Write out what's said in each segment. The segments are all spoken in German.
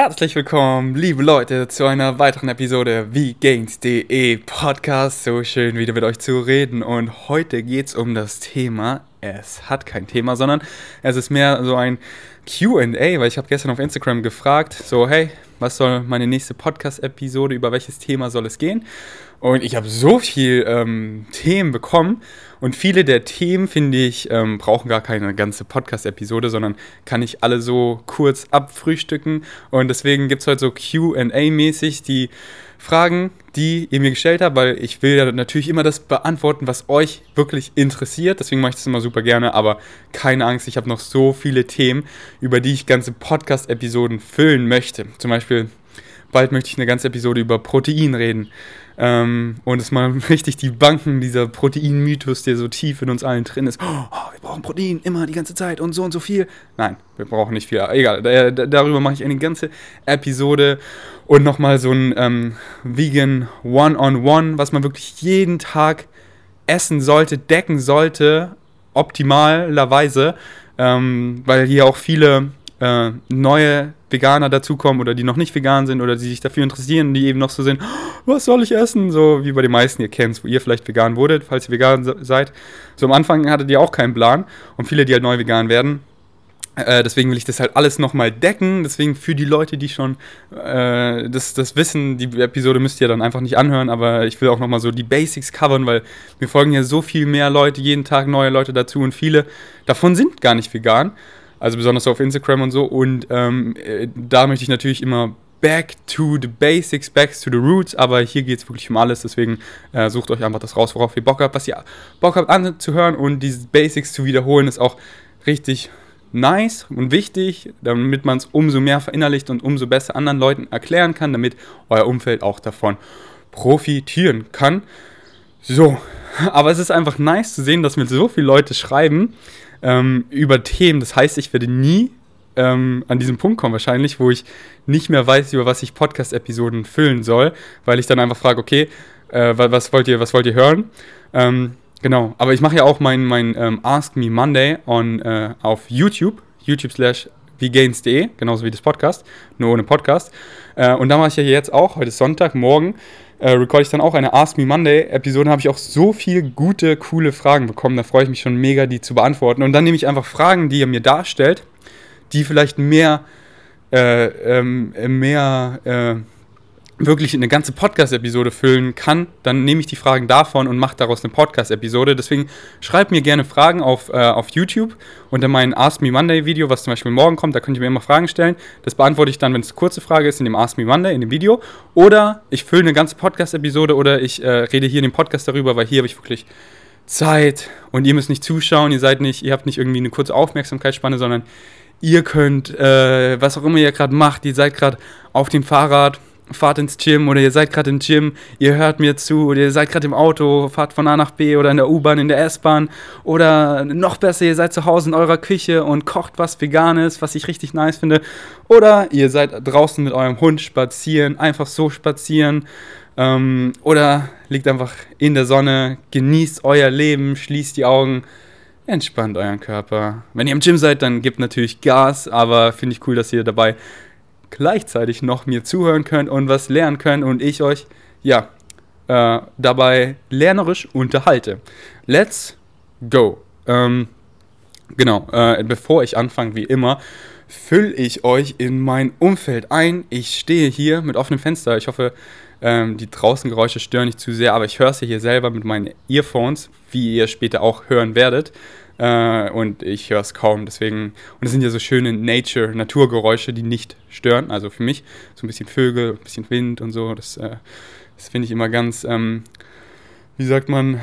Herzlich willkommen, liebe Leute, zu einer weiteren Episode wie Games.de Podcast. So schön wieder mit euch zu reden. Und heute geht es um das Thema. Es hat kein Thema, sondern es ist mehr so ein QA, weil ich habe gestern auf Instagram gefragt, so hey, was soll meine nächste Podcast-Episode, über welches Thema soll es gehen? Und ich habe so viel ähm, Themen bekommen und viele der Themen, finde ich, ähm, brauchen gar keine ganze Podcast-Episode, sondern kann ich alle so kurz abfrühstücken. Und deswegen gibt es heute so QA-mäßig die Fragen, die ihr mir gestellt habt, weil ich will ja natürlich immer das beantworten, was euch wirklich interessiert. Deswegen mache ich das immer super gerne, aber keine Angst, ich habe noch so viele Themen, über die ich ganze Podcast-Episoden füllen möchte. Zum Beispiel, bald möchte ich eine ganze Episode über Protein reden. Ähm, und es mal richtig die Banken, dieser Proteinmythos, der so tief in uns allen drin ist. Oh, wir brauchen Protein immer die ganze Zeit und so und so viel. Nein, wir brauchen nicht viel. Egal, da, darüber mache ich eine ganze Episode und nochmal so ein ähm, Vegan One-on-One, -on -One, was man wirklich jeden Tag essen sollte, decken sollte, optimalerweise, ähm, weil hier auch viele äh, neue Veganer dazukommen oder die noch nicht vegan sind oder die sich dafür interessieren, die eben noch so sind, oh, was soll ich essen? So wie bei den meisten ihr kennt, wo ihr vielleicht vegan wurdet, falls ihr vegan seid. So am Anfang hattet ihr auch keinen Plan und viele, die halt neu vegan werden. Äh, deswegen will ich das halt alles nochmal decken. Deswegen für die Leute, die schon äh, das, das wissen, die Episode müsst ihr dann einfach nicht anhören, aber ich will auch nochmal so die Basics covern, weil mir folgen ja so viel mehr Leute, jeden Tag neue Leute dazu und viele davon sind gar nicht vegan. Also besonders auf Instagram und so. Und ähm, äh, da möchte ich natürlich immer back to the basics, back to the roots, aber hier geht es wirklich um alles, deswegen äh, sucht euch einfach das raus, worauf ihr Bock habt, was ihr Bock habt anzuhören und diese Basics zu wiederholen ist auch richtig nice und wichtig, damit man es umso mehr verinnerlicht und umso besser anderen Leuten erklären kann, damit euer Umfeld auch davon profitieren kann. So, aber es ist einfach nice zu sehen, dass mir so viele Leute schreiben, ähm, über Themen. Das heißt, ich werde nie ähm, an diesen Punkt kommen wahrscheinlich, wo ich nicht mehr weiß, über was ich Podcast-Episoden füllen soll, weil ich dann einfach frage, okay, äh, was, wollt ihr, was wollt ihr hören? Ähm, genau, aber ich mache ja auch mein, mein ähm, Ask Me Monday on, äh, auf YouTube, YouTube slash vgains.de, genauso wie das Podcast, nur ohne Podcast. Äh, und da mache ich ja jetzt auch, heute ist Sonntag, morgen, äh, recorde ich dann auch eine Ask Me Monday Episode. habe ich auch so viele gute, coole Fragen bekommen. Da freue ich mich schon mega, die zu beantworten. Und dann nehme ich einfach Fragen, die ihr mir darstellt, die vielleicht mehr, äh, ähm, mehr, äh, wirklich eine ganze Podcast-Episode füllen kann, dann nehme ich die Fragen davon und mache daraus eine Podcast-Episode. Deswegen schreibt mir gerne Fragen auf, äh, auf YouTube unter mein Ask Me Monday Video, was zum Beispiel morgen kommt. Da könnt ihr mir immer Fragen stellen. Das beantworte ich dann, wenn es eine kurze Frage ist, in dem Ask Me Monday, in dem Video. Oder ich fülle eine ganze Podcast-Episode oder ich äh, rede hier in dem Podcast darüber, weil hier habe ich wirklich Zeit und ihr müsst nicht zuschauen, ihr seid nicht, ihr habt nicht irgendwie eine kurze Aufmerksamkeitsspanne, sondern ihr könnt, äh, was auch immer ihr gerade macht, ihr seid gerade auf dem Fahrrad fahrt ins Gym oder ihr seid gerade im Gym, ihr hört mir zu oder ihr seid gerade im Auto, fahrt von A nach B oder in der U-Bahn, in der S-Bahn oder noch besser, ihr seid zu Hause in eurer Küche und kocht was Veganes, was ich richtig nice finde. Oder ihr seid draußen mit eurem Hund spazieren, einfach so spazieren. Ähm, oder liegt einfach in der Sonne, genießt euer Leben, schließt die Augen, entspannt euren Körper. Wenn ihr im Gym seid, dann gebt natürlich Gas, aber finde ich cool, dass ihr dabei gleichzeitig noch mir zuhören könnt und was lernen könnt und ich euch, ja, äh, dabei lernerisch unterhalte. Let's go. Ähm, genau, äh, bevor ich anfange, wie immer, fülle ich euch in mein Umfeld ein. Ich stehe hier mit offenem Fenster. Ich hoffe, ähm, die draußen Geräusche stören nicht zu sehr, aber ich höre es hier selber mit meinen Earphones, wie ihr später auch hören werdet. Äh, und ich höre es kaum. Deswegen, und es sind ja so schöne Nature, Naturgeräusche, die nicht stören. Also für mich so ein bisschen Vögel, ein bisschen Wind und so. Das, äh, das finde ich immer ganz, ähm, wie sagt man,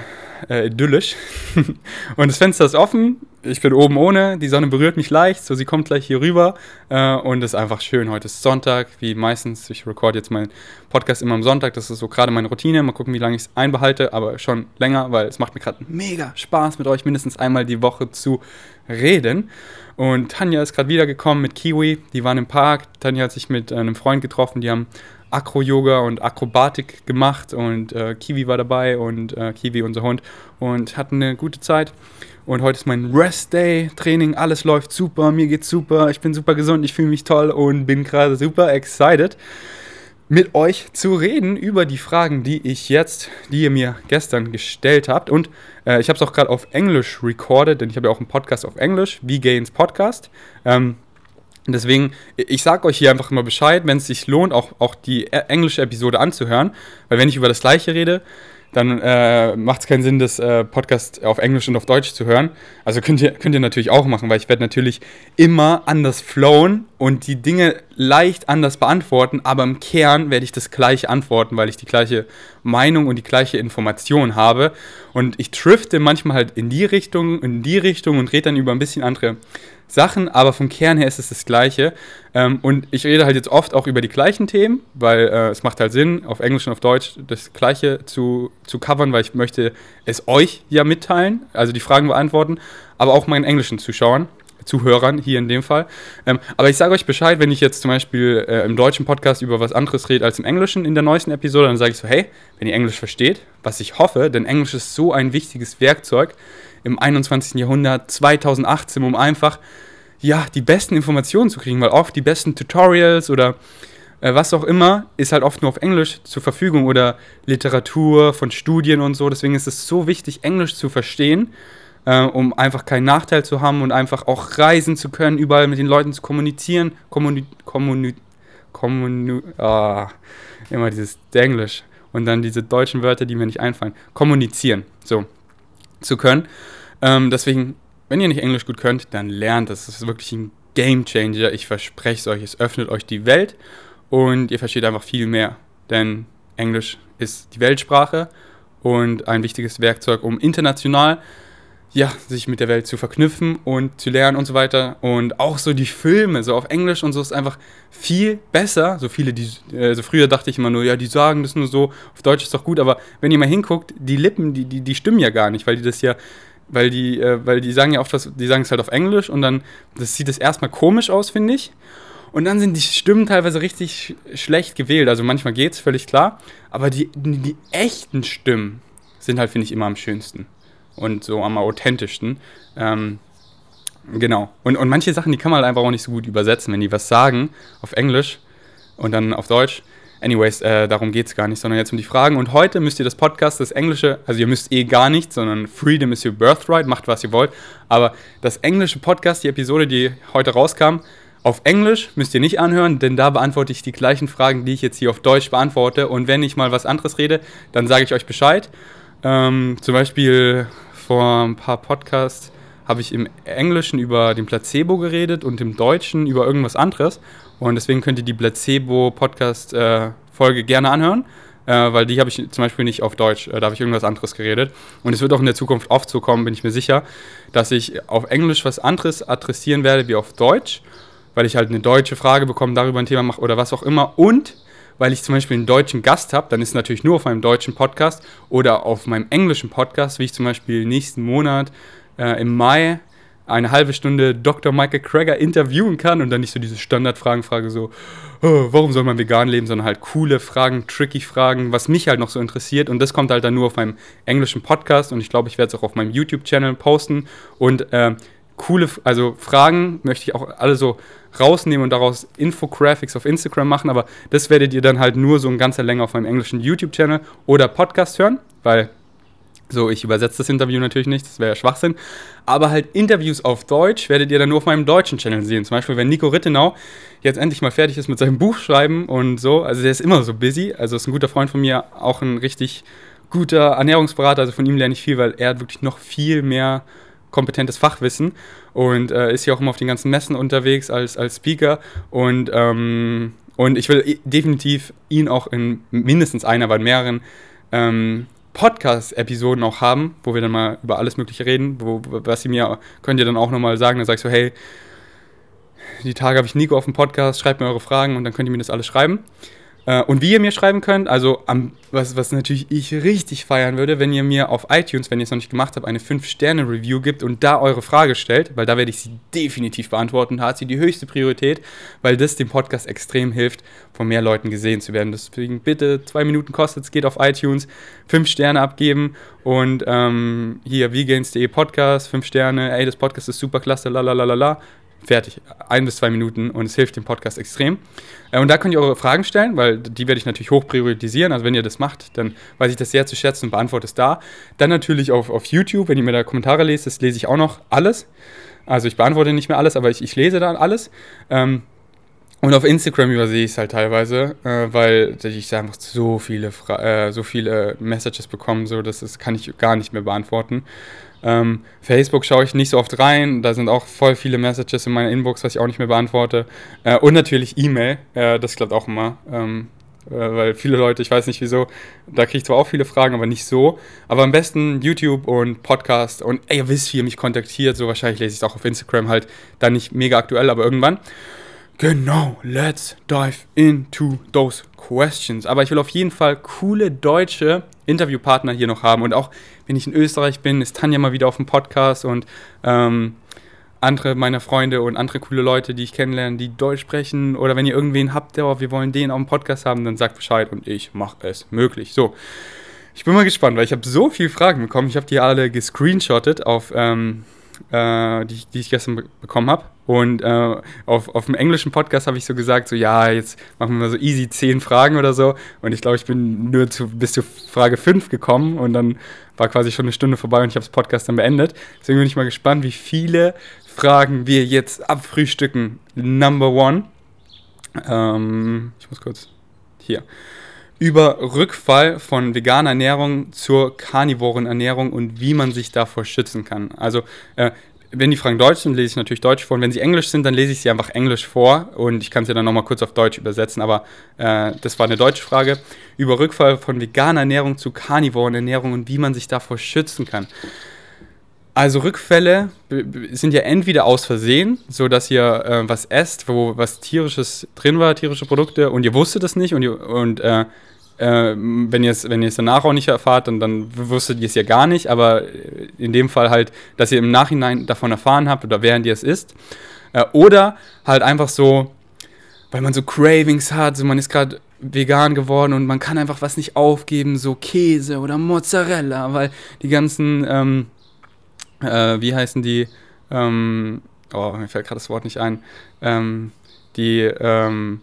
äh, idyllisch. und das Fenster ist offen. Ich bin oben ohne. Die Sonne berührt mich leicht. So, sie kommt gleich hier rüber. Äh, und ist einfach schön. Heute ist Sonntag, wie meistens. Ich recorde jetzt meinen Podcast immer am Sonntag. Das ist so gerade meine Routine. Mal gucken, wie lange ich es einbehalte. Aber schon länger, weil es macht mir gerade mega Spaß, mit euch mindestens einmal die Woche zu reden. Und Tanja ist gerade wiedergekommen mit Kiwi. Die waren im Park. Tanja hat sich mit einem Freund getroffen. Die haben Akro-Yoga und Akrobatik gemacht und äh, Kiwi war dabei und äh, Kiwi, unser Hund, und hatten eine gute Zeit. Und heute ist mein Rest-Day-Training, alles läuft super, mir geht's super, ich bin super gesund, ich fühle mich toll und bin gerade super excited mit euch zu reden über die Fragen, die ich jetzt, die ihr mir gestern gestellt habt. Und äh, ich habe es auch gerade auf Englisch recorded, denn ich habe ja auch einen Podcast auf Englisch, wie Gains Podcast. Ähm, deswegen, ich sage euch hier einfach immer Bescheid, wenn es sich lohnt, auch, auch die e-, englische Episode anzuhören. Weil wenn ich über das gleiche rede, dann äh, macht es keinen Sinn, das äh, Podcast auf Englisch und auf Deutsch zu hören. Also könnt ihr, könnt ihr natürlich auch machen, weil ich werde natürlich immer anders flowen und die Dinge leicht anders beantworten, aber im Kern werde ich das gleiche antworten, weil ich die gleiche Meinung und die gleiche Information habe. Und ich drifte manchmal halt in die Richtung, in die Richtung und rede dann über ein bisschen andere Sachen, aber vom Kern her ist es das Gleiche. Ähm, und ich rede halt jetzt oft auch über die gleichen Themen, weil äh, es macht halt Sinn, auf Englisch und auf Deutsch das Gleiche zu, zu covern, weil ich möchte es euch ja mitteilen, also die Fragen beantworten, aber auch meinen englischen Zuschauern. Zuhörern hier in dem Fall. Ähm, aber ich sage euch Bescheid, wenn ich jetzt zum Beispiel äh, im deutschen Podcast über was anderes rede als im englischen in der neuesten Episode, dann sage ich so, hey, wenn ihr Englisch versteht, was ich hoffe, denn Englisch ist so ein wichtiges Werkzeug im 21. Jahrhundert, 2018, um einfach ja, die besten Informationen zu kriegen, weil oft die besten Tutorials oder äh, was auch immer ist halt oft nur auf Englisch zur Verfügung oder Literatur von Studien und so. Deswegen ist es so wichtig, Englisch zu verstehen, äh, um einfach keinen Nachteil zu haben und einfach auch reisen zu können, überall mit den Leuten zu kommunizieren. Kommuni kommuni kommuni ah, immer dieses Englisch und dann diese deutschen Wörter, die mir nicht einfallen. Kommunizieren, so zu können. Ähm, deswegen, wenn ihr nicht Englisch gut könnt, dann lernt das. Das ist wirklich ein Game Changer. Ich verspreche es euch. Es öffnet euch die Welt und ihr versteht einfach viel mehr. Denn Englisch ist die Weltsprache und ein wichtiges Werkzeug, um international ja, sich mit der Welt zu verknüpfen und zu lernen und so weiter. Und auch so die Filme, so auf Englisch und so ist einfach viel besser. So viele, die, also früher dachte ich immer nur, ja, die sagen das nur so, auf Deutsch ist doch gut, aber wenn ihr mal hinguckt, die Lippen, die, die, die stimmen ja gar nicht, weil die das ja weil die, äh, weil die sagen ja oft was, die sagen es halt auf Englisch und dann, das sieht es erstmal komisch aus, finde ich. Und dann sind die Stimmen teilweise richtig sch schlecht gewählt. Also manchmal geht es völlig klar. Aber die, die, die echten Stimmen sind halt, finde ich, immer am schönsten. Und so am authentischsten. Ähm, genau. Und, und manche Sachen, die kann man halt einfach auch nicht so gut übersetzen. Wenn die was sagen auf Englisch und dann auf Deutsch, Anyways, äh, darum geht es gar nicht, sondern jetzt um die Fragen. Und heute müsst ihr das Podcast, das Englische, also ihr müsst eh gar nichts, sondern Freedom is your birthright, macht was ihr wollt. Aber das englische Podcast, die Episode, die heute rauskam, auf Englisch müsst ihr nicht anhören, denn da beantworte ich die gleichen Fragen, die ich jetzt hier auf Deutsch beantworte. Und wenn ich mal was anderes rede, dann sage ich euch Bescheid. Ähm, zum Beispiel vor ein paar Podcasts habe ich im Englischen über den Placebo geredet und im Deutschen über irgendwas anderes. Und deswegen könnt ihr die Placebo-Podcast-Folge gerne anhören, äh, weil die habe ich zum Beispiel nicht auf Deutsch. Äh, da habe ich irgendwas anderes geredet. Und es wird auch in der Zukunft oft so kommen, bin ich mir sicher, dass ich auf Englisch was anderes adressieren werde wie auf Deutsch, weil ich halt eine deutsche Frage bekomme, darüber ein Thema mache oder was auch immer. Und weil ich zum Beispiel einen deutschen Gast habe, dann ist es natürlich nur auf meinem deutschen Podcast oder auf meinem englischen Podcast, wie ich zum Beispiel nächsten Monat äh, im Mai eine halbe Stunde Dr. Michael Krager interviewen kann und dann nicht so diese Standardfragen frage, so, oh, warum soll man vegan leben, sondern halt coole Fragen, tricky Fragen, was mich halt noch so interessiert. Und das kommt halt dann nur auf meinem englischen Podcast und ich glaube, ich werde es auch auf meinem YouTube-Channel posten. Und äh, coole, also Fragen möchte ich auch alle so rausnehmen und daraus Infographics auf Instagram machen, aber das werdet ihr dann halt nur so in ganzer Länge auf meinem englischen YouTube-Channel oder Podcast hören, weil so, ich übersetze das Interview natürlich nicht, das wäre ja Schwachsinn. Aber halt Interviews auf Deutsch werdet ihr dann nur auf meinem deutschen Channel sehen. Zum Beispiel, wenn Nico Rittenau jetzt endlich mal fertig ist mit seinem Buchschreiben und so. Also der ist immer so busy. Also ist ein guter Freund von mir, auch ein richtig guter Ernährungsberater. Also von ihm lerne ich viel, weil er hat wirklich noch viel mehr kompetentes Fachwissen und äh, ist hier auch immer auf den ganzen Messen unterwegs als, als Speaker. Und, ähm, und ich will definitiv ihn auch in mindestens einer, aber in mehreren ähm, Podcast-Episoden auch haben, wo wir dann mal über alles Mögliche reden, wo, was sie mir, könnt ihr dann auch nochmal sagen, dann sag ich so, hey, die Tage habe ich Nico auf dem Podcast, schreibt mir eure Fragen und dann könnt ihr mir das alles schreiben. Äh, und wie ihr mir schreiben könnt, also am, was, was natürlich ich richtig feiern würde, wenn ihr mir auf iTunes, wenn ihr es noch nicht gemacht habt, eine 5-Sterne-Review gibt und da eure Frage stellt, weil da werde ich sie definitiv beantworten. Da hat sie die höchste Priorität, weil das dem Podcast extrem hilft, von mehr Leuten gesehen zu werden. Deswegen bitte zwei Minuten kostet es, geht auf iTunes, 5 Sterne abgeben und ähm, hier vegans.de Podcast, 5 Sterne, ey, das Podcast ist super klasse, la la la la la fertig. Ein bis zwei Minuten und es hilft dem Podcast extrem. Äh, und da könnt ihr eure Fragen stellen, weil die werde ich natürlich hoch priorisieren. Also wenn ihr das macht, dann weiß ich das sehr zu schätzen und beantworte es da. Dann natürlich auf, auf YouTube, wenn ihr mir da Kommentare lest, das lese ich auch noch alles. Also ich beantworte nicht mehr alles, aber ich, ich lese da alles. Ähm, und auf Instagram übersehe ich es halt teilweise, äh, weil ich einfach so viele, Fra äh, so viele Messages bekomme, so dass das kann ich gar nicht mehr beantworten. Ähm, Facebook schaue ich nicht so oft rein, da sind auch voll viele Messages in meiner Inbox, was ich auch nicht mehr beantworte. Äh, und natürlich E-Mail, äh, das klappt auch immer. Ähm, äh, weil viele Leute, ich weiß nicht wieso, da kriege ich zwar auch viele Fragen, aber nicht so. Aber am besten YouTube und Podcast und ey, ihr wisst, wie ihr mich kontaktiert, so wahrscheinlich lese ich es auch auf Instagram halt, dann nicht mega aktuell, aber irgendwann. Genau, let's dive into those questions. Aber ich will auf jeden Fall coole deutsche Interviewpartner hier noch haben. Und auch wenn ich in Österreich bin, ist Tanja mal wieder auf dem Podcast und ähm, andere meiner Freunde und andere coole Leute, die ich kennenlerne, die Deutsch sprechen. Oder wenn ihr irgendwen habt, der, wir wollen den auf dem Podcast haben, dann sagt Bescheid und ich mache es möglich. So, ich bin mal gespannt, weil ich habe so viele Fragen bekommen. Ich habe die alle gescreenshottet auf ähm, äh, die, die, ich gestern be bekommen habe. Und äh, auf, auf dem englischen Podcast habe ich so gesagt, so ja, jetzt machen wir mal so easy 10 Fragen oder so. Und ich glaube, ich bin nur zu, bis zu Frage 5 gekommen und dann war quasi schon eine Stunde vorbei und ich habe das Podcast dann beendet. Deswegen bin ich mal gespannt, wie viele Fragen wir jetzt abfrühstücken. Number one. Ähm, ich muss kurz hier über Rückfall von veganer Ernährung zur karnivoren Ernährung und wie man sich davor schützen kann. Also äh, wenn die Fragen Deutsch sind, lese ich natürlich Deutsch vor. Und wenn sie Englisch sind, dann lese ich sie einfach Englisch vor. Und ich kann sie dann nochmal kurz auf Deutsch übersetzen. Aber äh, das war eine deutsche Frage. Über Rückfall von veganer Ernährung zu karnivoren Ernährung und wie man sich davor schützen kann. Also Rückfälle sind ja entweder aus Versehen, so dass ihr äh, was esst, wo was tierisches drin war, tierische Produkte, und ihr wusstet es nicht und, ihr, und äh, äh, wenn ihr es wenn danach auch nicht erfahrt, dann, dann wusstet ihr es ja gar nicht, aber in dem Fall halt, dass ihr im Nachhinein davon erfahren habt oder während ihr es isst. Äh, oder halt einfach so, weil man so Cravings hat, so man ist gerade vegan geworden und man kann einfach was nicht aufgeben, so Käse oder Mozzarella, weil die ganzen ähm, äh, wie heißen die, ähm, oh, mir fällt gerade das Wort nicht ein, ähm, die ähm,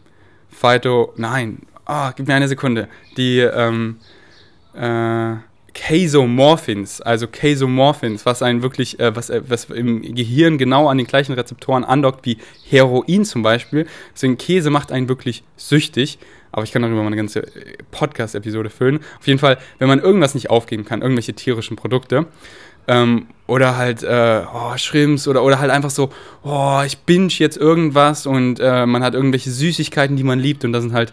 Phyto, nein, oh, gib mir eine Sekunde, die ähm, äh, Casomorphins, also Casomorphins, was einen wirklich, äh, was, äh, was im Gehirn genau an den gleichen Rezeptoren andockt wie Heroin zum Beispiel. Deswegen Käse macht einen wirklich süchtig. Aber ich kann darüber mal eine ganze äh, Podcast-Episode füllen. Auf jeden Fall, wenn man irgendwas nicht aufgeben kann, irgendwelche tierischen Produkte, ähm, oder halt äh, oh, Shrimps oder, oder halt einfach so, oh, ich binge jetzt irgendwas und äh, man hat irgendwelche Süßigkeiten, die man liebt und da sind halt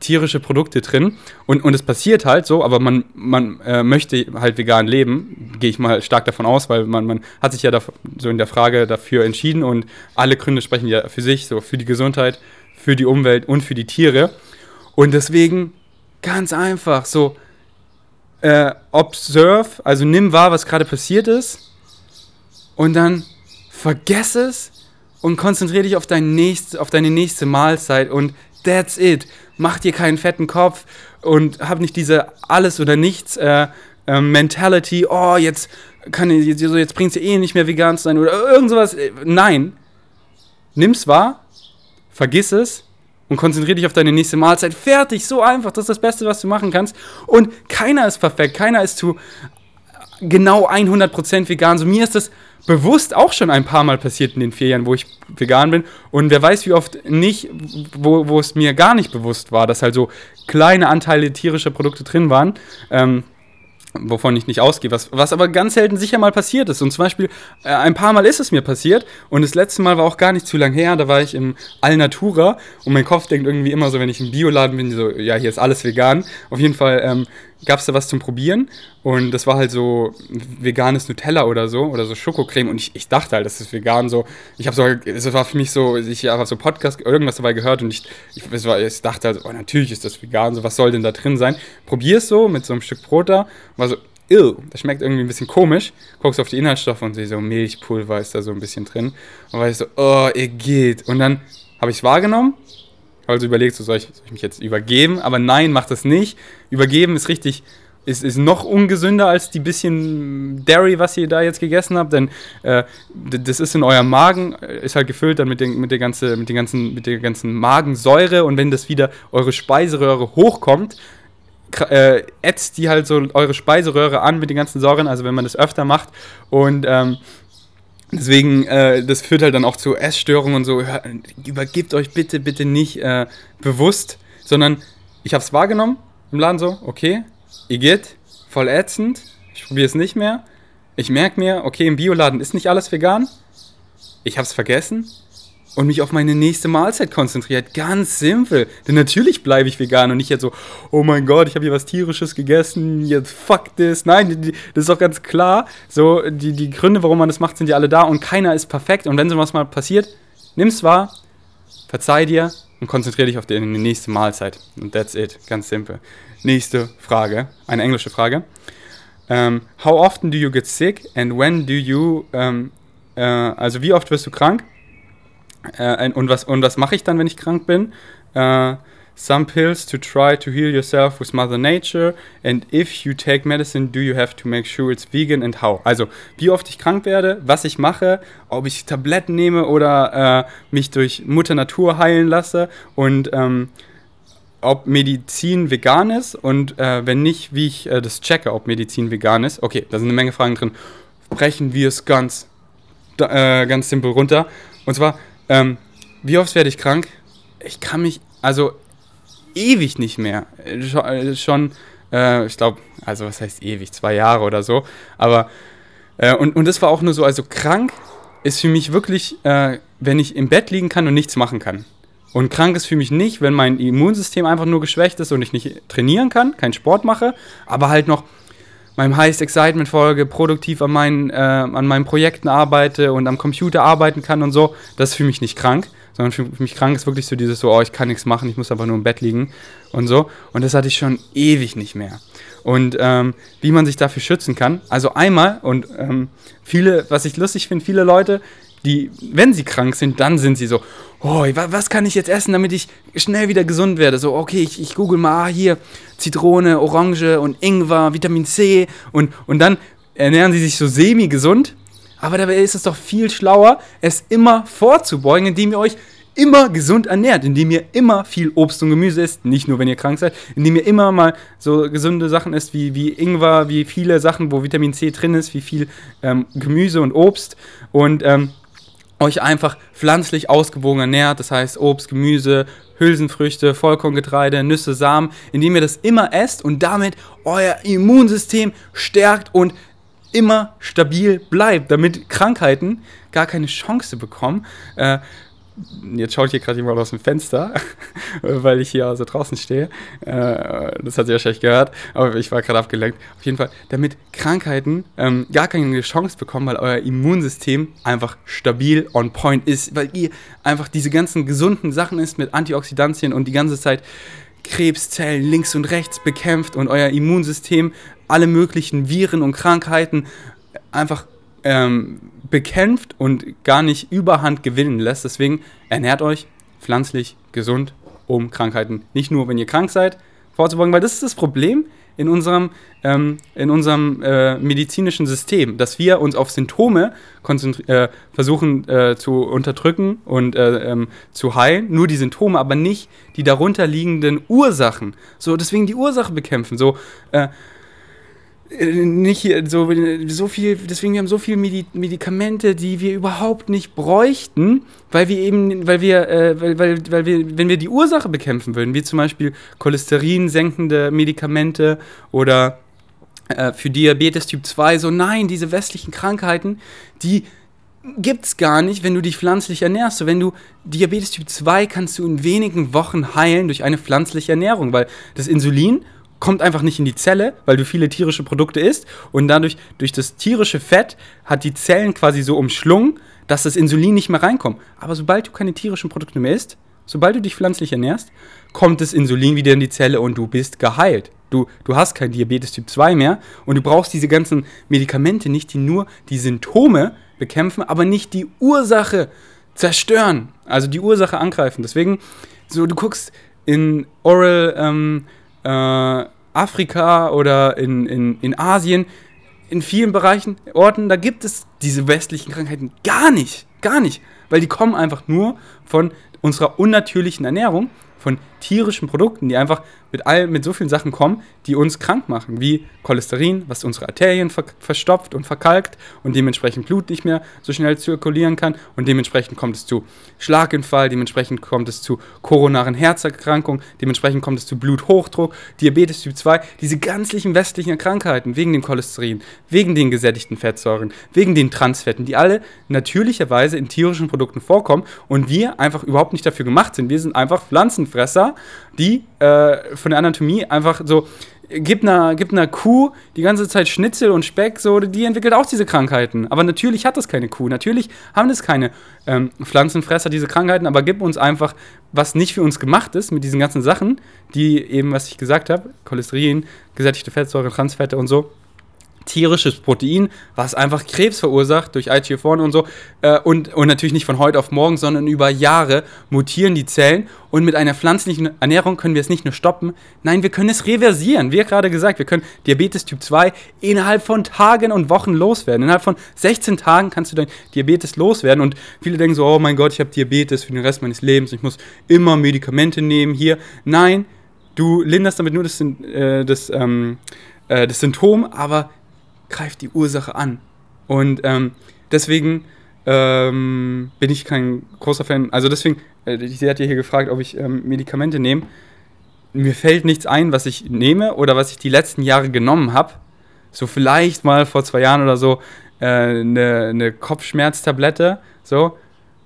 tierische Produkte drin. Und, und es passiert halt so, aber man, man äh, möchte halt vegan leben, gehe ich mal stark davon aus, weil man, man hat sich ja da, so in der Frage dafür entschieden und alle Gründe sprechen ja für sich, so für die Gesundheit, für die Umwelt und für die Tiere. Und deswegen ganz einfach so, äh, observe, also nimm wahr, was gerade passiert ist und dann vergess es und konzentriere dich auf, dein nächst, auf deine nächste Mahlzeit und that's it. Mach dir keinen fetten Kopf und hab nicht diese alles oder nichts äh, äh, Mentality, oh, jetzt kann jetzt, jetzt bringt es eh nicht mehr vegan zu sein oder irgend sowas. Nein. Nimm's wahr, vergiss es und konzentriere dich auf deine nächste Mahlzeit. Fertig, so einfach. Das ist das Beste, was du machen kannst. Und keiner ist perfekt, keiner ist zu genau 100% vegan. So mir ist das bewusst auch schon ein paar Mal passiert in den vier Jahren, wo ich vegan bin. Und wer weiß, wie oft nicht, wo, wo es mir gar nicht bewusst war, dass halt so kleine Anteile tierischer Produkte drin waren. Ähm, wovon ich nicht ausgehe, was, was aber ganz selten sicher mal passiert ist. Und zum Beispiel, äh, ein paar Mal ist es mir passiert und das letzte Mal war auch gar nicht zu lang her, da war ich im Alnatura und mein Kopf denkt irgendwie immer so, wenn ich im Bioladen bin, so, ja, hier ist alles vegan. Auf jeden Fall ähm, gab es da was zum Probieren und das war halt so veganes Nutella oder so oder so Schokocreme und ich, ich dachte halt, das ist vegan so. Ich habe so, es war für mich so, ich habe so Podcast irgendwas dabei gehört und ich, ich, es war, ich dachte halt, oh, natürlich ist das vegan, so was soll denn da drin sein? Probier es so mit so einem Stück Brot da, war so, ew, das schmeckt irgendwie ein bisschen komisch. Guckst auf die Inhaltsstoffe und sehe so, Milchpulver ist da so ein bisschen drin. Und war ich so, oh, ihr geht. Und dann habe ich es wahrgenommen also überlegst du, soll ich, soll ich mich jetzt übergeben? Aber nein, mach das nicht. Übergeben ist richtig, ist, ist noch ungesünder als die bisschen Dairy, was ihr da jetzt gegessen habt, denn äh, das ist in eurem Magen, äh, ist halt gefüllt dann mit, den, mit, der ganze, mit, den ganzen, mit der ganzen Magensäure und wenn das wieder eure Speiseröhre hochkommt, äh, ätzt die halt so eure Speiseröhre an mit den ganzen Säuren, also wenn man das öfter macht und ähm, Deswegen, äh, das führt halt dann auch zu Essstörungen und so. Übergebt euch bitte, bitte nicht äh, bewusst, sondern ich habe es wahrgenommen im Laden so, okay, ihr geht, voll ätzend, ich probiere es nicht mehr. Ich merke mir, okay, im Bioladen ist nicht alles vegan. Ich habe es vergessen und mich auf meine nächste Mahlzeit konzentriert. Ganz simpel. Denn natürlich bleibe ich vegan und nicht jetzt so, oh mein Gott, ich habe hier was tierisches gegessen, jetzt fuck this. Nein, das ist doch ganz klar. So, die, die Gründe, warum man das macht, sind ja alle da und keiner ist perfekt. Und wenn sowas mal passiert, nimm's wahr, verzeih dir und konzentriere dich auf die, die nächste Mahlzeit. Und that's it. Ganz simpel. Nächste Frage, eine englische Frage. Um, ähm, how often do you get sick and when do you, um, ähm, äh, also wie oft wirst du krank äh, und was, und was mache ich dann, wenn ich krank bin? Äh, some pills to try to heal yourself with Mother Nature. And if you take medicine, do you have to make sure it's vegan and how? Also, wie oft ich krank werde, was ich mache, ob ich Tabletten nehme oder äh, mich durch Mutter Natur heilen lasse und ähm, ob Medizin vegan ist und äh, wenn nicht, wie ich äh, das checke, ob Medizin vegan ist. Okay, da sind eine Menge Fragen drin. Brechen wir es ganz, äh, ganz simpel runter. Und zwar, ähm, wie oft werde ich krank? Ich kann mich, also ewig nicht mehr. Äh, schon, äh, ich glaube, also was heißt ewig, zwei Jahre oder so. Aber, äh, und, und das war auch nur so, also krank ist für mich wirklich, äh, wenn ich im Bett liegen kann und nichts machen kann. Und krank ist für mich nicht, wenn mein Immunsystem einfach nur geschwächt ist und ich nicht trainieren kann, keinen Sport mache, aber halt noch meinem Highest Excitement folge, produktiv an meinen, äh, an meinen Projekten arbeite und am Computer arbeiten kann und so, das ist für mich nicht krank, sondern für mich krank ist wirklich so dieses so, oh, ich kann nichts machen, ich muss einfach nur im Bett liegen und so. Und das hatte ich schon ewig nicht mehr. Und ähm, wie man sich dafür schützen kann, also einmal und ähm, viele, was ich lustig finde, viele Leute, die, wenn sie krank sind, dann sind sie so, oh, was kann ich jetzt essen, damit ich schnell wieder gesund werde? So, okay, ich, ich google mal, ah, hier, Zitrone, Orange und Ingwer, Vitamin C und, und dann ernähren sie sich so semi-gesund. Aber dabei ist es doch viel schlauer, es immer vorzubeugen, indem ihr euch immer gesund ernährt, indem ihr immer viel Obst und Gemüse isst, nicht nur wenn ihr krank seid, indem ihr immer mal so gesunde Sachen isst wie, wie Ingwer, wie viele Sachen, wo Vitamin C drin ist, wie viel ähm, Gemüse und Obst und ähm, euch einfach pflanzlich ausgewogen ernährt, das heißt Obst, Gemüse, Hülsenfrüchte, Vollkorngetreide, Nüsse, Samen, indem ihr das immer esst und damit euer Immunsystem stärkt und immer stabil bleibt, damit Krankheiten gar keine Chance bekommen. Äh, Jetzt schaut hier gerade jemand aus dem Fenster, weil ich hier also draußen stehe. Äh, das hat sie wahrscheinlich gehört, aber ich war gerade abgelenkt. Auf jeden Fall, damit Krankheiten ähm, gar keine Chance bekommen, weil euer Immunsystem einfach stabil on point ist, weil ihr einfach diese ganzen gesunden Sachen isst mit Antioxidantien und die ganze Zeit Krebszellen links und rechts bekämpft und euer Immunsystem alle möglichen Viren und Krankheiten einfach ähm, bekämpft und gar nicht überhand gewinnen lässt. Deswegen ernährt euch pflanzlich gesund, um Krankheiten nicht nur, wenn ihr krank seid, vorzubeugen, weil das ist das Problem in unserem, ähm, in unserem äh, medizinischen System, dass wir uns auf Symptome äh, versuchen äh, zu unterdrücken und äh, ähm, zu heilen, nur die Symptome, aber nicht die darunter liegenden Ursachen. So, deswegen die Ursache bekämpfen. So, nicht so, so viel, deswegen wir haben so viele Medi Medikamente, die wir überhaupt nicht bräuchten, weil wir eben, weil wir, äh, weil, weil, weil wir, wenn wir die Ursache bekämpfen würden, wie zum Beispiel Cholesterin senkende Medikamente oder äh, für Diabetes Typ 2, so nein, diese westlichen Krankheiten, die gibt's gar nicht, wenn du dich pflanzlich ernährst. So, wenn du Diabetes Typ 2 kannst du in wenigen Wochen heilen durch eine pflanzliche Ernährung, weil das Insulin kommt einfach nicht in die Zelle, weil du viele tierische Produkte isst und dadurch, durch das tierische Fett, hat die Zellen quasi so umschlungen, dass das Insulin nicht mehr reinkommt. Aber sobald du keine tierischen Produkte mehr isst, sobald du dich pflanzlich ernährst, kommt das Insulin wieder in die Zelle und du bist geheilt. Du, du hast kein Diabetes Typ 2 mehr und du brauchst diese ganzen Medikamente nicht, die nur die Symptome bekämpfen, aber nicht die Ursache zerstören, also die Ursache angreifen. Deswegen, so du guckst in Oral ähm, äh, Afrika oder in, in, in Asien, in vielen Bereichen, Orten, da gibt es diese westlichen Krankheiten gar nicht. Gar nicht. Weil die kommen einfach nur von unserer unnatürlichen Ernährung, von tierischen Produkten, die einfach mit, all, mit so vielen Sachen kommen, die uns krank machen, wie Cholesterin, was unsere Arterien ver verstopft und verkalkt und dementsprechend Blut nicht mehr so schnell zirkulieren kann und dementsprechend kommt es zu Schlaganfall, dementsprechend kommt es zu koronaren Herzerkrankungen, dementsprechend kommt es zu Bluthochdruck, Diabetes Typ 2, diese ganzlichen westlichen Krankheiten wegen dem Cholesterin, wegen den gesättigten Fettsäuren, wegen den Transfetten, die alle natürlicherweise in tierischen Produkten vorkommen und wir einfach überhaupt nicht dafür gemacht sind. Wir sind einfach Pflanzenfresser, die äh, von der Anatomie einfach so, gib einer, gib einer Kuh die ganze Zeit Schnitzel und Speck, so, die entwickelt auch diese Krankheiten. Aber natürlich hat das keine Kuh. Natürlich haben das keine ähm, Pflanzenfresser, diese Krankheiten, aber gib uns einfach, was nicht für uns gemacht ist, mit diesen ganzen Sachen, die eben, was ich gesagt habe, Cholesterin, gesättigte Fettsäure, Transfette und so tierisches Protein, was einfach Krebs verursacht durch IGF-1 und so. Äh, und, und natürlich nicht von heute auf morgen, sondern über Jahre mutieren die Zellen. Und mit einer pflanzlichen Ernährung können wir es nicht nur stoppen, nein, wir können es reversieren. Wie gerade gesagt, wir können Diabetes Typ 2 innerhalb von Tagen und Wochen loswerden. Innerhalb von 16 Tagen kannst du dein Diabetes loswerden. Und viele denken so, oh mein Gott, ich habe Diabetes für den Rest meines Lebens, ich muss immer Medikamente nehmen hier. Nein, du linderst damit nur das, äh, das, ähm, äh, das Symptom, aber greift die Ursache an. Und ähm, deswegen ähm, bin ich kein großer Fan. Also deswegen, äh, sie hat ja hier gefragt, ob ich ähm, Medikamente nehme. Mir fällt nichts ein, was ich nehme oder was ich die letzten Jahre genommen habe. So vielleicht mal vor zwei Jahren oder so äh, eine, eine Kopfschmerztablette, so,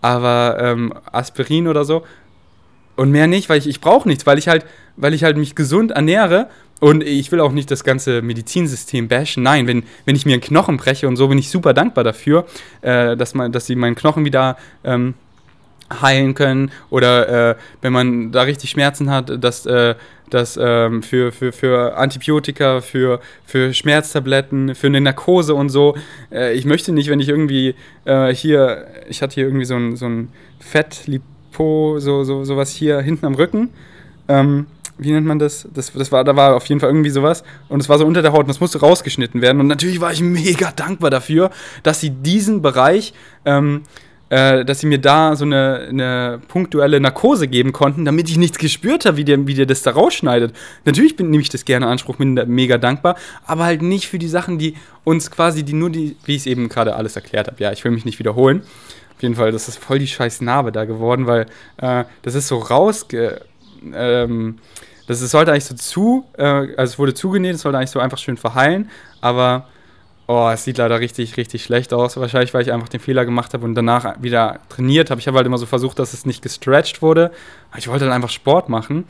aber ähm, Aspirin oder so. Und mehr nicht, weil ich, ich brauche nichts, weil ich halt, weil ich halt mich gesund ernähre und ich will auch nicht das ganze Medizinsystem bashen. Nein, wenn, wenn ich mir einen Knochen breche und so, bin ich super dankbar dafür, äh, dass, man, dass sie meinen Knochen wieder ähm, heilen können. Oder äh, wenn man da richtig Schmerzen hat, dass, äh, dass ähm, für, für, für Antibiotika, für, für Schmerztabletten, für eine Narkose und so. Äh, ich möchte nicht, wenn ich irgendwie äh, hier, ich hatte hier irgendwie so ein, so ein Fettlipo, so, so, sowas hier hinten am Rücken. Ähm, wie nennt man das? das? Das war, da war auf jeden Fall irgendwie sowas. Und es war so unter der Haut und das musste rausgeschnitten werden. Und natürlich war ich mega dankbar dafür, dass sie diesen Bereich, ähm, äh, dass sie mir da so eine, eine, punktuelle Narkose geben konnten, damit ich nichts gespürt habe, wie der, wie der das da rausschneidet. Natürlich bin, nehme ich das gerne in Anspruch, bin da mega dankbar, aber halt nicht für die Sachen, die uns quasi, die nur die, wie ich es eben gerade alles erklärt habe. Ja, ich will mich nicht wiederholen. Auf jeden Fall, das ist voll die scheiß Narbe da geworden, weil äh, das ist so rausge ähm, das ist, sollte eigentlich so zu, äh, also es wurde zugenäht, es sollte eigentlich so einfach schön verheilen, aber oh, es sieht leider richtig, richtig schlecht aus. Wahrscheinlich, weil ich einfach den Fehler gemacht habe und danach wieder trainiert habe. Ich habe halt immer so versucht, dass es nicht gestretched wurde. Ich wollte dann einfach Sport machen.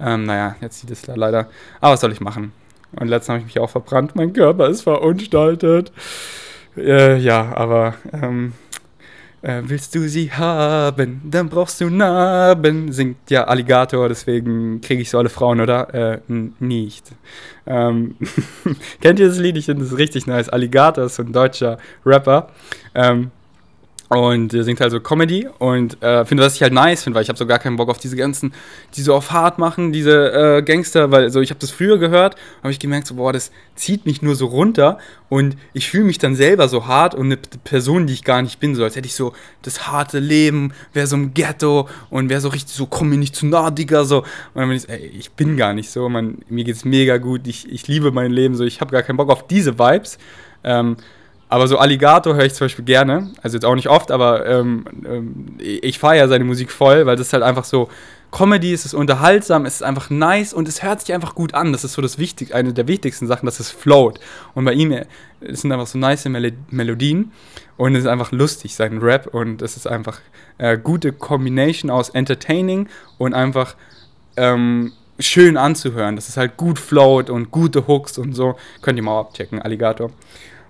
Ähm, naja, jetzt sieht es leider. Aber was soll ich machen? Und letztens habe ich mich auch verbrannt. Mein Körper ist verunstaltet. Äh, ja, aber ähm, äh, willst du sie haben, dann brauchst du Narben, singt ja Alligator, deswegen kriege ich so alle Frauen, oder? Äh, nicht. Ähm, kennt ihr das Lied? Ich finde das richtig nice. Alligator ist so ein deutscher Rapper. Ähm, und er singt halt so Comedy und äh, finde, was ich halt nice finde, weil ich habe so gar keinen Bock auf diese ganzen, die so auf hart machen, diese äh, Gangster, weil so ich habe das früher gehört, habe ich gemerkt, so boah, das zieht mich nur so runter und ich fühle mich dann selber so hart und eine Person, die ich gar nicht bin, so als hätte ich so das harte Leben, wäre so im Ghetto und wäre so richtig so, komm mir nicht zu nah, Digga, so. Und dann bin ich so, ey, ich bin gar nicht so, man, mir geht's mega gut, ich, ich liebe mein Leben, so, ich habe gar keinen Bock auf diese Vibes. Ähm, aber so Alligator höre ich zum Beispiel gerne. Also jetzt auch nicht oft, aber ähm, ähm, ich feiere seine Musik voll, weil das ist halt einfach so Comedy, es ist unterhaltsam, es ist einfach nice und es hört sich einfach gut an. Das ist so das Wichtig, eine der wichtigsten Sachen, dass es float. Und bei ihm es sind einfach so nice Mel Melodien und es ist einfach lustig, sein Rap. Und es ist einfach äh, gute Combination aus Entertaining und einfach ähm, schön anzuhören, dass es halt gut float und gute Hooks und so. Könnt ihr mal abchecken, Alligator.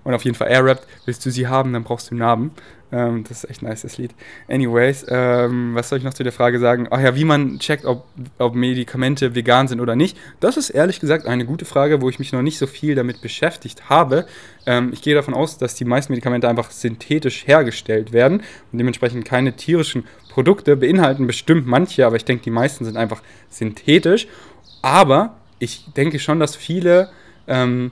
Und auf jeden Fall Air Rap. Willst du sie haben, dann brauchst du Namen. Ähm, das ist echt nice, das Lied. Anyways, ähm, was soll ich noch zu der Frage sagen? Ach ja, wie man checkt, ob, ob Medikamente vegan sind oder nicht. Das ist ehrlich gesagt eine gute Frage, wo ich mich noch nicht so viel damit beschäftigt habe. Ähm, ich gehe davon aus, dass die meisten Medikamente einfach synthetisch hergestellt werden und dementsprechend keine tierischen Produkte beinhalten. Bestimmt manche, aber ich denke, die meisten sind einfach synthetisch. Aber ich denke schon, dass viele ähm,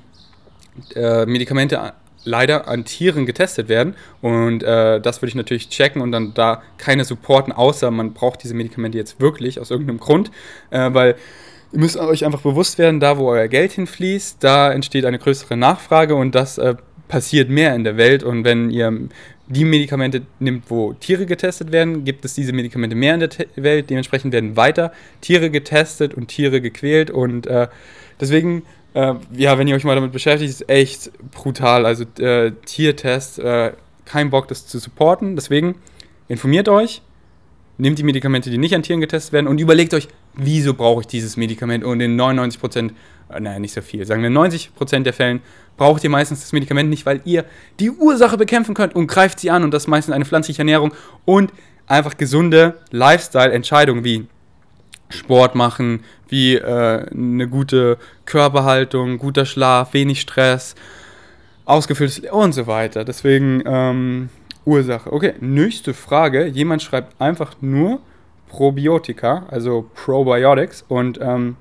äh, Medikamente leider an Tieren getestet werden. Und äh, das würde ich natürlich checken und dann da keine supporten, außer man braucht diese Medikamente jetzt wirklich aus irgendeinem Grund. Äh, weil ihr müsst euch einfach bewusst werden, da wo euer Geld hinfließt, da entsteht eine größere Nachfrage und das äh, passiert mehr in der Welt. Und wenn ihr die Medikamente nimmt, wo Tiere getestet werden, gibt es diese Medikamente mehr in der Te Welt. Dementsprechend werden weiter Tiere getestet und Tiere gequält. Und äh, deswegen äh, ja, wenn ihr euch mal damit beschäftigt, ist echt brutal. Also äh, Tiertest, äh, kein Bock, das zu supporten. Deswegen informiert euch, nehmt die Medikamente, die nicht an Tieren getestet werden und überlegt euch, wieso brauche ich dieses Medikament? Und in 99 Prozent, äh, naja, nicht so viel, sagen wir 90 Prozent der Fällen braucht ihr meistens das Medikament nicht, weil ihr die Ursache bekämpfen könnt und greift sie an und das ist meistens eine pflanzliche Ernährung und einfach gesunde Lifestyle-Entscheidungen wie Sport machen, wie äh, eine gute Körperhaltung, guter Schlaf, wenig Stress, ausgefülltes und so weiter. Deswegen ähm, Ursache. Okay, nächste Frage. Jemand schreibt einfach nur Probiotika, also Probiotics. Und ähm,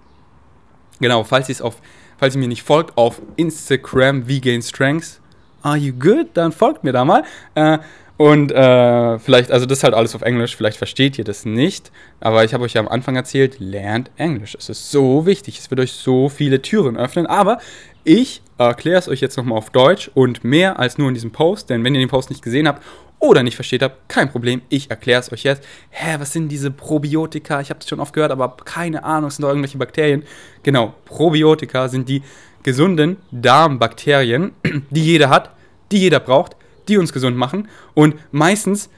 genau, falls ihr es auf, falls ihr mir nicht folgt, auf Instagram Vegan Strengths, are you good? Dann folgt mir da mal. Äh, und äh, vielleicht, also das ist halt alles auf Englisch, vielleicht versteht ihr das nicht, aber ich habe euch ja am Anfang erzählt, lernt Englisch. Es ist so wichtig, es wird euch so viele Türen öffnen, aber ich erkläre es euch jetzt nochmal auf Deutsch und mehr als nur in diesem Post, denn wenn ihr den Post nicht gesehen habt oder nicht versteht habt, kein Problem, ich erkläre es euch jetzt. Hä, was sind diese Probiotika? Ich habe das schon oft gehört, aber keine Ahnung, es sind doch irgendwelche Bakterien. Genau, Probiotika sind die gesunden Darmbakterien, die jeder hat, die jeder braucht die uns gesund machen. Und meistens,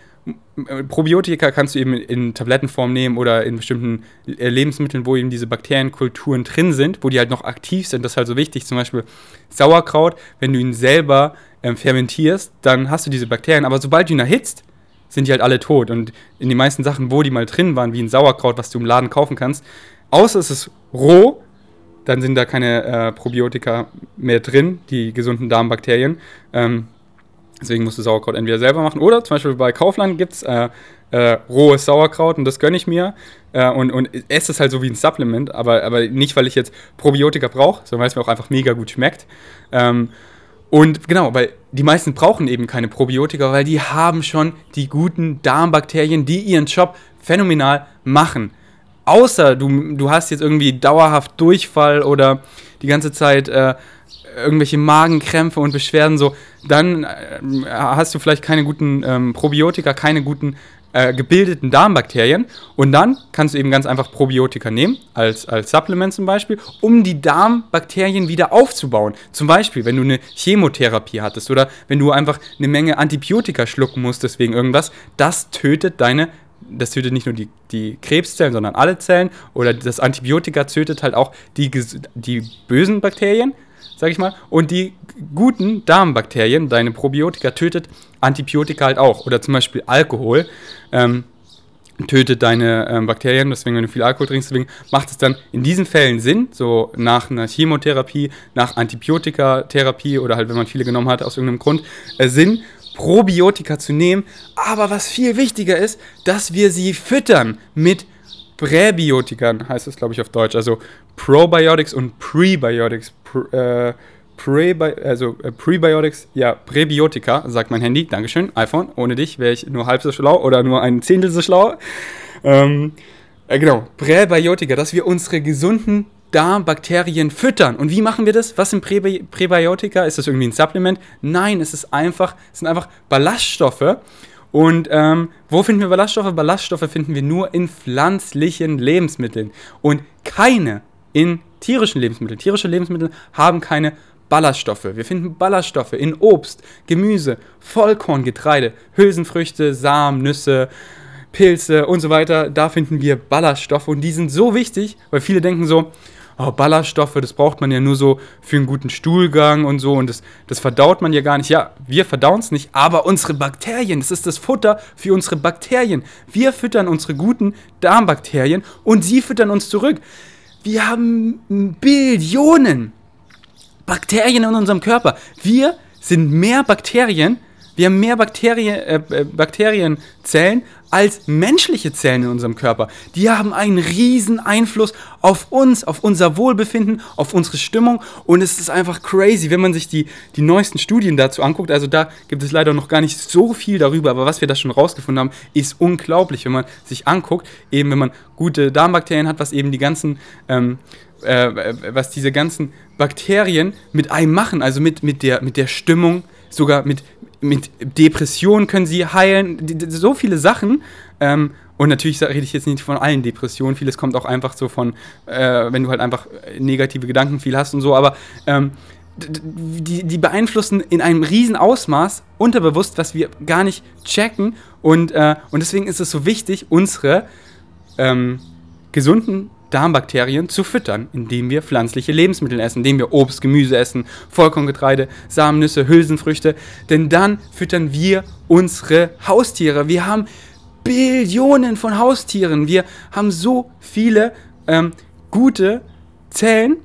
Probiotika kannst du eben in Tablettenform nehmen oder in bestimmten äh, Lebensmitteln, wo eben diese Bakterienkulturen drin sind, wo die halt noch aktiv sind. Das ist halt so wichtig. Zum Beispiel Sauerkraut, wenn du ihn selber ähm, fermentierst, dann hast du diese Bakterien. Aber sobald du ihn erhitzt, sind die halt alle tot. Und in den meisten Sachen, wo die mal drin waren, wie ein Sauerkraut, was du im Laden kaufen kannst, außer es ist roh, dann sind da keine äh, Probiotika mehr drin, die gesunden Darmbakterien. Ähm, Deswegen musst du Sauerkraut entweder selber machen oder zum Beispiel bei Kaufland gibt es äh, äh, rohes Sauerkraut und das gönne ich mir äh, und, und esse es halt so wie ein Supplement, aber, aber nicht, weil ich jetzt Probiotika brauche, sondern weil es mir auch einfach mega gut schmeckt. Ähm, und genau, weil die meisten brauchen eben keine Probiotika, weil die haben schon die guten Darmbakterien, die ihren Job phänomenal machen. Außer du, du hast jetzt irgendwie dauerhaft Durchfall oder die ganze Zeit äh, irgendwelche Magenkrämpfe und Beschwerden so, dann äh, hast du vielleicht keine guten ähm, Probiotika, keine guten äh, gebildeten Darmbakterien. Und dann kannst du eben ganz einfach Probiotika nehmen, als, als Supplement zum Beispiel, um die Darmbakterien wieder aufzubauen. Zum Beispiel, wenn du eine Chemotherapie hattest oder wenn du einfach eine Menge Antibiotika schlucken musstest wegen irgendwas, das tötet deine das tötet nicht nur die, die Krebszellen, sondern alle Zellen. Oder das Antibiotika tötet halt auch die, die bösen Bakterien, sag ich mal. Und die guten Darmbakterien, deine Probiotika, tötet Antibiotika halt auch. Oder zum Beispiel Alkohol. Ähm, tötet deine ähm, Bakterien, deswegen, wenn du viel Alkohol trinkst, deswegen macht es dann in diesen Fällen Sinn, so nach einer Chemotherapie, nach Antibiotikatherapie oder halt, wenn man viele genommen hat, aus irgendeinem Grund, äh, Sinn, Probiotika zu nehmen. Aber was viel wichtiger ist, dass wir sie füttern mit Präbiotikern, heißt es, glaube ich, auf Deutsch. Also Probiotics und Prebiotics. Pr äh, Prebi also äh, Prebiotics, ja, Präbiotika, sagt mein Handy. Dankeschön, iPhone. Ohne dich wäre ich nur halb so schlau oder nur ein Zehntel so schlau. Ähm, äh, genau, Präbiotika, dass wir unsere gesunden Darmbakterien füttern. Und wie machen wir das? Was sind Präbi Präbiotika? Ist das irgendwie ein Supplement? Nein, es ist einfach, es sind einfach Ballaststoffe. Und ähm, wo finden wir Ballaststoffe? Ballaststoffe finden wir nur in pflanzlichen Lebensmitteln und keine in tierischen Lebensmitteln. Tierische Lebensmittel haben keine Ballaststoffe. Wir finden Ballaststoffe in Obst, Gemüse, Vollkorngetreide, Hülsenfrüchte, Samen, Nüsse, Pilze und so weiter. Da finden wir Ballaststoffe und die sind so wichtig, weil viele denken so, oh, Ballaststoffe, das braucht man ja nur so für einen guten Stuhlgang und so und das, das verdaut man ja gar nicht. Ja, wir verdauen es nicht, aber unsere Bakterien, das ist das Futter für unsere Bakterien. Wir füttern unsere guten Darmbakterien und sie füttern uns zurück. Wir haben Billionen Bakterien in unserem Körper. Wir sind mehr Bakterien, wir haben mehr Bakterien, äh, äh, Bakterienzellen als menschliche Zellen in unserem Körper. Die haben einen riesen Einfluss auf uns, auf unser Wohlbefinden, auf unsere Stimmung. Und es ist einfach crazy, wenn man sich die, die neuesten Studien dazu anguckt. Also da gibt es leider noch gar nicht so viel darüber, aber was wir da schon rausgefunden haben, ist unglaublich, wenn man sich anguckt, eben wenn man gute Darmbakterien hat, was eben die ganzen, ähm, äh, was diese ganzen Bakterien mit einem machen, also mit, mit, der, mit der Stimmung, sogar mit, mit Depressionen können sie heilen, so viele Sachen. Ähm, und natürlich rede ich jetzt nicht von allen Depressionen, vieles kommt auch einfach so von, äh, wenn du halt einfach negative Gedanken viel hast und so, aber ähm, die, die beeinflussen in einem riesen Ausmaß unterbewusst, was wir gar nicht checken. Und, äh, und deswegen ist es so wichtig, unsere ähm, gesunden Darmbakterien zu füttern, indem wir pflanzliche Lebensmittel essen, indem wir Obst, Gemüse essen, Vollkorngetreide, Samen, Nüsse, Hülsenfrüchte. Denn dann füttern wir unsere Haustiere. Wir haben Billionen von Haustieren. Wir haben so viele ähm, gute Zellen,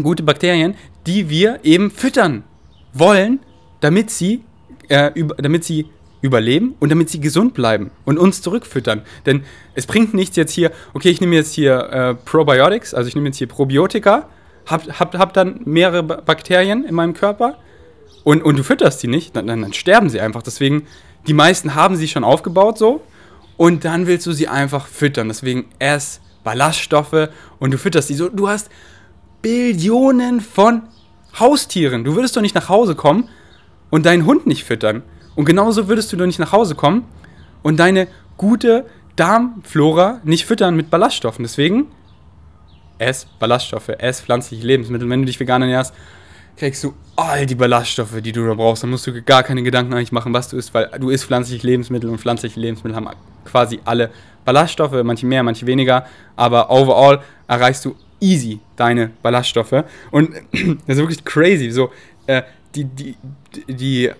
gute Bakterien, die wir eben füttern wollen, damit sie, äh, über, damit sie überleben und damit sie gesund bleiben und uns zurückfüttern. Denn es bringt nichts jetzt hier, okay, ich nehme jetzt hier äh, Probiotics, also ich nehme jetzt hier Probiotika, hab, hab, hab dann mehrere Bakterien in meinem Körper und, und du fütterst die nicht, dann, dann, dann sterben sie einfach. Deswegen, die meisten haben sie schon aufgebaut so und dann willst du sie einfach füttern. Deswegen ess Ballaststoffe und du fütterst die so. Du hast Billionen von Haustieren. Du würdest doch nicht nach Hause kommen und deinen Hund nicht füttern. Und genauso würdest du doch nicht nach Hause kommen und deine gute Darmflora nicht füttern mit Ballaststoffen. Deswegen ess Ballaststoffe, ess pflanzliche Lebensmittel. Wenn du dich vegan ernährst, kriegst du all die Ballaststoffe, die du da brauchst. Dann musst du gar keine Gedanken eigentlich machen, was du isst, weil du isst pflanzliche Lebensmittel und pflanzliche Lebensmittel haben quasi alle Ballaststoffe, manche mehr, manche weniger. Aber overall erreichst du easy deine Ballaststoffe. Und das ist wirklich crazy. So, äh, die, die, die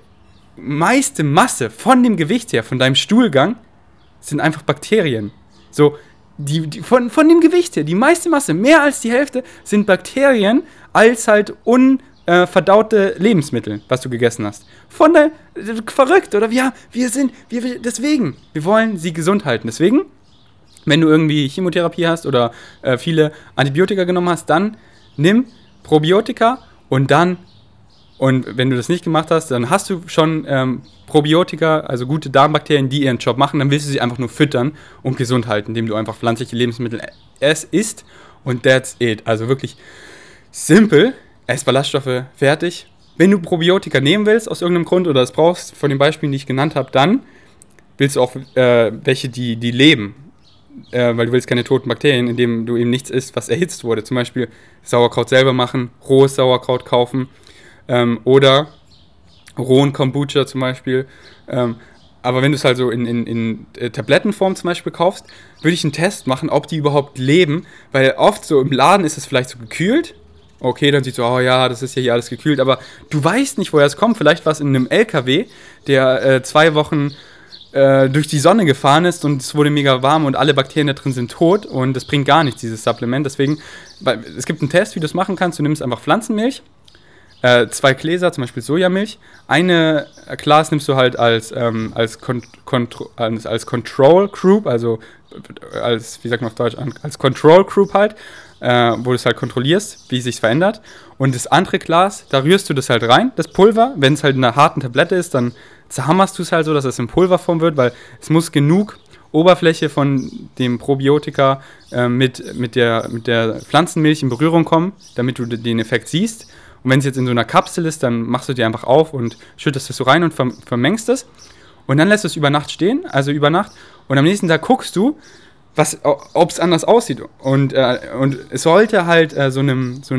meiste Masse von dem Gewicht her, von deinem Stuhlgang, sind einfach Bakterien. So, die, die, von, von dem Gewicht her, die meiste Masse, mehr als die Hälfte, sind Bakterien als halt unverdaute äh, Lebensmittel, was du gegessen hast. Von der, verrückt, oder? Wir, wir sind, wir, deswegen, wir wollen sie gesund halten. Deswegen, wenn du irgendwie Chemotherapie hast oder äh, viele Antibiotika genommen hast, dann nimm Probiotika und dann und wenn du das nicht gemacht hast, dann hast du schon ähm, Probiotika, also gute Darmbakterien, die ihren Job machen. Dann willst du sie einfach nur füttern und gesund halten, indem du einfach pflanzliche Lebensmittel isst. Und that's it. Also wirklich simpel. Ess Ballaststoffe, fertig. Wenn du Probiotika nehmen willst, aus irgendeinem Grund, oder es brauchst, von den Beispielen, die ich genannt habe, dann willst du auch äh, welche, die, die leben. Äh, weil du willst keine toten Bakterien, indem du eben nichts isst, was erhitzt wurde. Zum Beispiel Sauerkraut selber machen, rohes Sauerkraut kaufen ähm, oder rohen Kombucha zum Beispiel. Ähm, aber wenn du es halt so in, in, in äh, Tablettenform zum Beispiel kaufst, würde ich einen Test machen, ob die überhaupt leben, weil oft so im Laden ist es vielleicht so gekühlt. Okay, dann siehst du, oh ja, das ist ja hier alles gekühlt, aber du weißt nicht, woher es kommt. Vielleicht war es in einem LKW, der äh, zwei Wochen äh, durch die Sonne gefahren ist und es wurde mega warm und alle Bakterien da drin sind tot und das bringt gar nichts, dieses Supplement. Deswegen, weil, es gibt einen Test, wie du es machen kannst. Du nimmst einfach Pflanzenmilch äh, zwei Gläser, zum Beispiel Sojamilch. Eine Glas nimmst du halt als, ähm, als, Kon als, als Control Group, also als, wie sagt man auf Deutsch, als Control Group halt, äh, wo du es halt kontrollierst, wie es sich verändert. Und das andere Glas, da rührst du das halt rein, das Pulver. Wenn es halt in einer harten Tablette ist, dann zerhammerst du es halt so, dass es in Pulverform wird, weil es muss genug Oberfläche von dem Probiotika äh, mit, mit, der, mit der Pflanzenmilch in Berührung kommen, damit du den Effekt siehst. Und wenn es jetzt in so einer Kapsel ist, dann machst du die einfach auf und schüttest das so rein und vermengst es. Und dann lässt du es über Nacht stehen, also über Nacht. Und am nächsten Tag guckst du, ob es anders aussieht. Und, äh, und es sollte halt äh, so einem so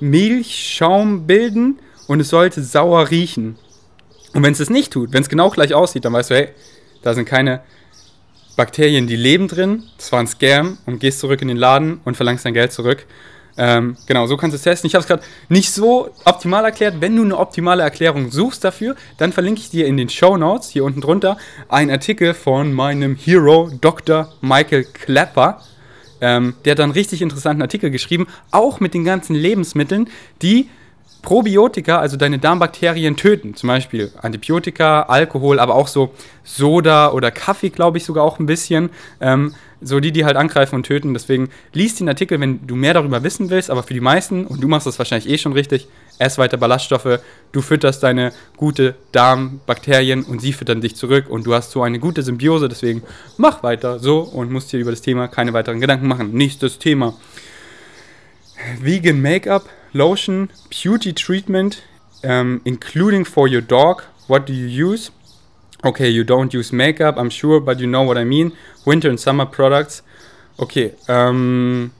Milchschaum bilden und es sollte sauer riechen. Und wenn es das nicht tut, wenn es genau gleich aussieht, dann weißt du, hey, da sind keine Bakterien, die leben drin, das war ein Scam und gehst zurück in den Laden und verlangst dein Geld zurück. Ähm, genau, so kannst du es testen. Ich habe es gerade nicht so optimal erklärt. Wenn du eine optimale Erklärung suchst dafür, dann verlinke ich dir in den Show Notes, hier unten drunter, einen Artikel von meinem Hero, Dr. Michael Klepper. Ähm, der hat dann einen richtig interessanten Artikel geschrieben, auch mit den ganzen Lebensmitteln, die Probiotika, also deine Darmbakterien, töten. Zum Beispiel Antibiotika, Alkohol, aber auch so Soda oder Kaffee, glaube ich sogar auch ein bisschen. Ähm, so die, die halt angreifen und töten. Deswegen liest den Artikel, wenn du mehr darüber wissen willst. Aber für die meisten, und du machst das wahrscheinlich eh schon richtig, ess weiter Ballaststoffe. Du fütterst deine gute Darmbakterien und sie füttern dich zurück. Und du hast so eine gute Symbiose. Deswegen mach weiter so und musst dir über das Thema keine weiteren Gedanken machen. Nächstes Thema. Vegan Make-up lotion, beauty treatment, um, including for your dog. What do you use? Okay, you don't use makeup, I'm sure, but you know what I mean. Winter and summer products. Okay, ähm,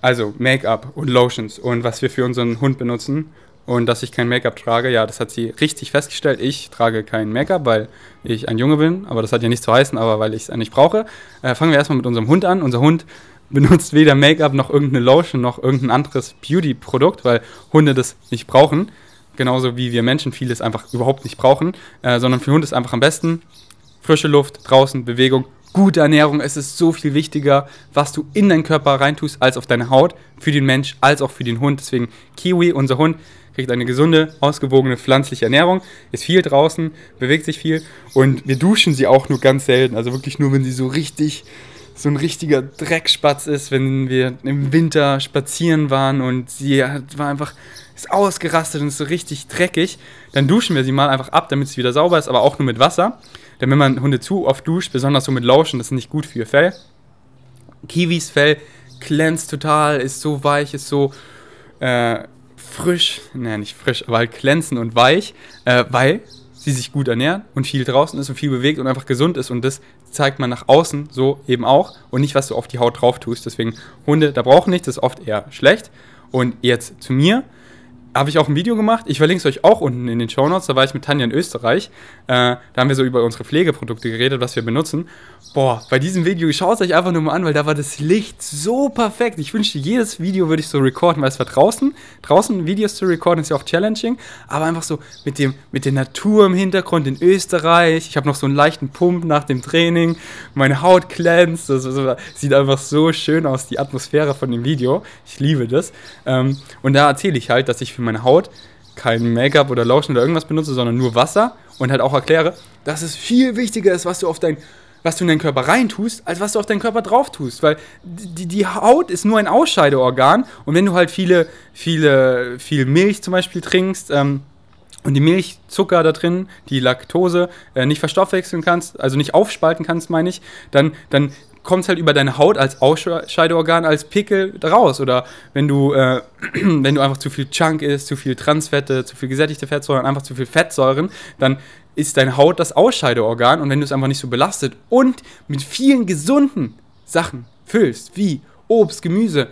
also Make-up und Lotions und was wir für unseren Hund benutzen. Und dass ich kein Make-up trage, ja, das hat sie richtig festgestellt. Ich trage kein Make-up, weil ich ein Junge bin, aber das hat ja nichts zu heißen, aber weil ich es nicht brauche. Äh, fangen wir erstmal mit unserem Hund an. Unser Hund benutzt weder Make-up noch irgendeine Lotion noch irgendein anderes Beauty-Produkt, weil Hunde das nicht brauchen. Genauso wie wir Menschen vieles einfach überhaupt nicht brauchen, äh, sondern für Hunde ist einfach am besten frische Luft, draußen, Bewegung, gute Ernährung. Es ist so viel wichtiger, was du in deinen Körper reintust, als auf deine Haut, für den Mensch, als auch für den Hund. Deswegen Kiwi, unser Hund, kriegt eine gesunde, ausgewogene pflanzliche Ernährung, ist viel draußen, bewegt sich viel und wir duschen sie auch nur ganz selten. Also wirklich nur, wenn sie so richtig so ein richtiger Dreckspatz ist, wenn wir im Winter spazieren waren und sie war einfach ist ausgerastet und ist so richtig dreckig, dann duschen wir sie mal einfach ab, damit sie wieder sauber ist, aber auch nur mit Wasser. Denn wenn man Hunde zu oft duscht, besonders so mit Lotion, das ist nicht gut für ihr Fell. Kiwis Fell glänzt total, ist so weich, ist so äh, frisch, naja, nicht frisch, aber halt glänzend und weich, äh, weil sie sich gut ernähren und viel draußen ist und viel bewegt und einfach gesund ist. Und das zeigt man nach außen so eben auch und nicht, was du auf die Haut drauf tust. Deswegen Hunde, da brauchen nichts, das ist oft eher schlecht. Und jetzt zu mir habe ich auch ein Video gemacht. Ich verlinke es euch auch unten in den Show Notes. Da war ich mit Tanja in Österreich. Äh, da haben wir so über unsere Pflegeprodukte geredet, was wir benutzen. Boah, bei diesem Video schaut es euch einfach nur mal an, weil da war das Licht so perfekt. Ich wünschte, jedes Video würde ich so recorden, weil es war draußen. Draußen Videos zu recorden ist ja auch challenging. Aber einfach so mit, dem, mit der Natur im Hintergrund in Österreich. Ich habe noch so einen leichten Pump nach dem Training. Meine Haut glänzt. Das, das, sieht einfach so schön aus, die Atmosphäre von dem Video. Ich liebe das. Ähm, und da erzähle ich halt, dass ich für meine Haut kein Make-up oder Lotion oder irgendwas benutze, sondern nur Wasser und halt auch erkläre, dass es viel wichtiger ist, was du auf dein was du in deinen Körper reintust, als was du auf deinen Körper drauf tust. Weil die, die Haut ist nur ein Ausscheideorgan und wenn du halt viele, viele, viel Milch zum Beispiel trinkst, ähm, und die Milchzucker da drin, die Laktose, äh, nicht verstoffwechseln kannst, also nicht aufspalten kannst, meine ich, dann, dann kommt es halt über deine Haut als Ausscheideorgan, als Pickel raus. Oder wenn du, äh, wenn du einfach zu viel Chunk isst, zu viel Transfette, zu viel gesättigte Fettsäuren, einfach zu viel Fettsäuren, dann ist deine Haut das Ausscheideorgan. Und wenn du es einfach nicht so belastet und mit vielen gesunden Sachen füllst, wie Obst, Gemüse,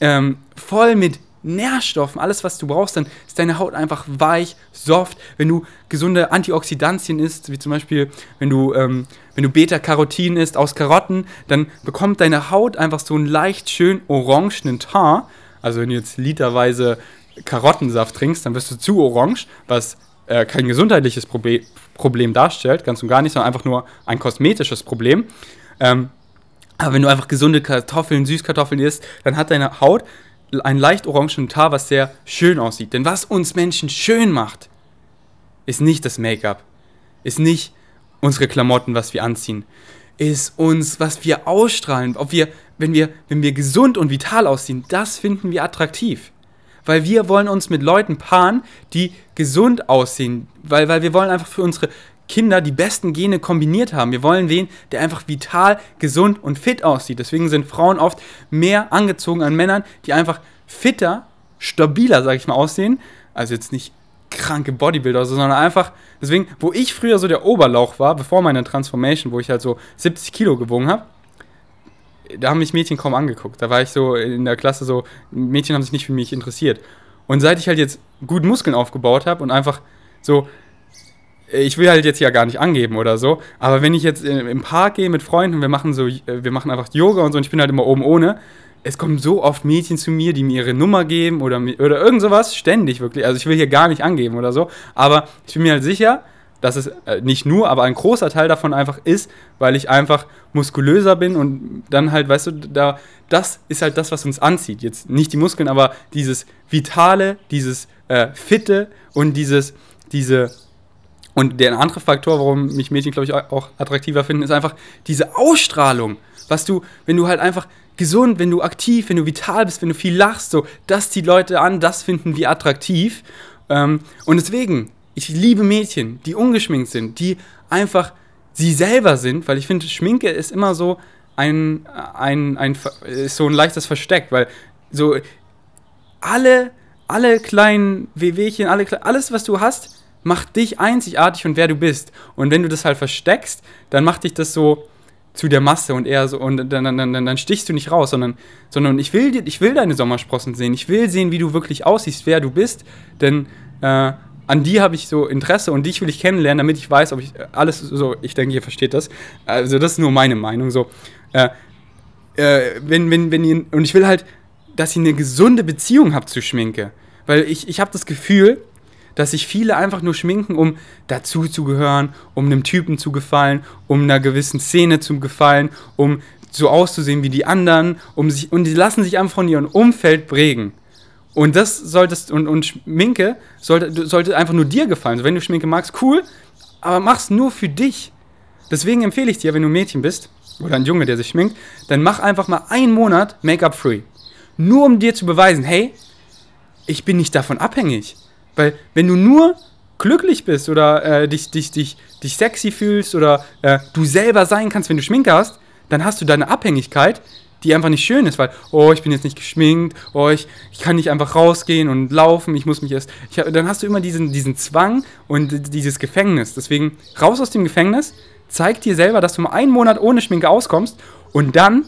ähm, voll mit Nährstoffen, alles was du brauchst, dann ist deine Haut einfach weich, soft. Wenn du gesunde Antioxidantien isst, wie zum Beispiel, wenn du, ähm, wenn du Beta-Carotin isst aus Karotten, dann bekommt deine Haut einfach so einen leicht schön orangenen Teint. Also wenn du jetzt literweise Karottensaft trinkst, dann wirst du zu orange, was äh, kein gesundheitliches Probe Problem darstellt, ganz und gar nicht, sondern einfach nur ein kosmetisches Problem. Ähm, aber wenn du einfach gesunde Kartoffeln, Süßkartoffeln isst, dann hat deine Haut einen leicht orangenen Tar, was sehr schön aussieht. Denn was uns Menschen schön macht, ist nicht das Make-up, ist nicht unsere Klamotten, was wir anziehen, ist uns, was wir ausstrahlen, ob wir, wenn wir, wenn wir gesund und vital aussehen, das finden wir attraktiv. Weil wir wollen uns mit Leuten paaren, die gesund aussehen, weil, weil wir wollen einfach für unsere Kinder die besten Gene kombiniert haben. Wir wollen wen, der einfach vital, gesund und fit aussieht. Deswegen sind Frauen oft mehr angezogen an Männern, die einfach fitter, stabiler, sag ich mal, aussehen. Also jetzt nicht kranke Bodybuilder, sondern einfach, deswegen, wo ich früher so der Oberlauch war, bevor meine Transformation, wo ich halt so 70 Kilo gewogen habe, da haben mich Mädchen kaum angeguckt. Da war ich so in der Klasse so, Mädchen haben sich nicht für mich interessiert. Und seit ich halt jetzt gut Muskeln aufgebaut habe und einfach so ich will halt jetzt ja gar nicht angeben oder so, aber wenn ich jetzt im Park gehe mit Freunden, wir machen so, wir machen einfach Yoga und so und ich bin halt immer oben ohne, es kommen so oft Mädchen zu mir, die mir ihre Nummer geben oder, oder irgend sowas, ständig wirklich. Also ich will hier gar nicht angeben oder so, aber ich bin mir halt sicher, dass es äh, nicht nur, aber ein großer Teil davon einfach ist, weil ich einfach muskulöser bin und dann halt, weißt du, da, das ist halt das, was uns anzieht. Jetzt nicht die Muskeln, aber dieses Vitale, dieses äh, Fitte und dieses, diese, und der andere Faktor, warum mich Mädchen, glaube ich, auch attraktiver finden, ist einfach diese Ausstrahlung. Was du, wenn du halt einfach gesund, wenn du aktiv, wenn du vital bist, wenn du viel lachst, so, das zieht Leute an, das finden wir attraktiv. Ähm, und deswegen, ich liebe Mädchen, die ungeschminkt sind, die einfach sie selber sind, weil ich finde, Schminke ist immer so ein, ein, ein, ist so ein leichtes Versteck, weil so alle, alle kleinen Wehwehchen, alle, alles, was du hast, macht dich einzigartig und wer du bist. Und wenn du das halt versteckst, dann macht dich das so zu der Masse und eher so, und dann, dann, dann, dann stichst du nicht raus, sondern, sondern ich, will, ich will deine Sommersprossen sehen. Ich will sehen, wie du wirklich aussiehst, wer du bist, denn äh, an die habe ich so Interesse und dich will ich kennenlernen, damit ich weiß, ob ich alles so, ich denke, ihr versteht das. Also, das ist nur meine Meinung. So, äh, äh, wenn, wenn, wenn ihr, und ich will halt, dass ihr eine gesunde Beziehung habt zu Schminke. Weil ich, ich habe das Gefühl, dass sich viele einfach nur schminken, um dazu zu gehören, um einem Typen zu gefallen, um einer gewissen Szene zu gefallen, um so auszusehen wie die anderen, um sich, und die lassen sich einfach von ihrem Umfeld prägen. Und das solltest, und, und Schminke sollte, sollte einfach nur dir gefallen. Wenn du Schminke magst, cool, aber mach's nur für dich. Deswegen empfehle ich dir, wenn du ein Mädchen bist, oder ein Junge, der sich schminkt, dann mach einfach mal einen Monat Make-up-free. Nur um dir zu beweisen, hey, ich bin nicht davon abhängig. Weil wenn du nur glücklich bist oder äh, dich, dich, dich, dich sexy fühlst oder äh, du selber sein kannst, wenn du Schminke hast, dann hast du deine Abhängigkeit die einfach nicht schön ist, weil, oh, ich bin jetzt nicht geschminkt, oh, ich, ich kann nicht einfach rausgehen und laufen, ich muss mich erst. Ich, dann hast du immer diesen, diesen Zwang und dieses Gefängnis. Deswegen raus aus dem Gefängnis, zeig dir selber, dass du mal einen Monat ohne Schminke auskommst und dann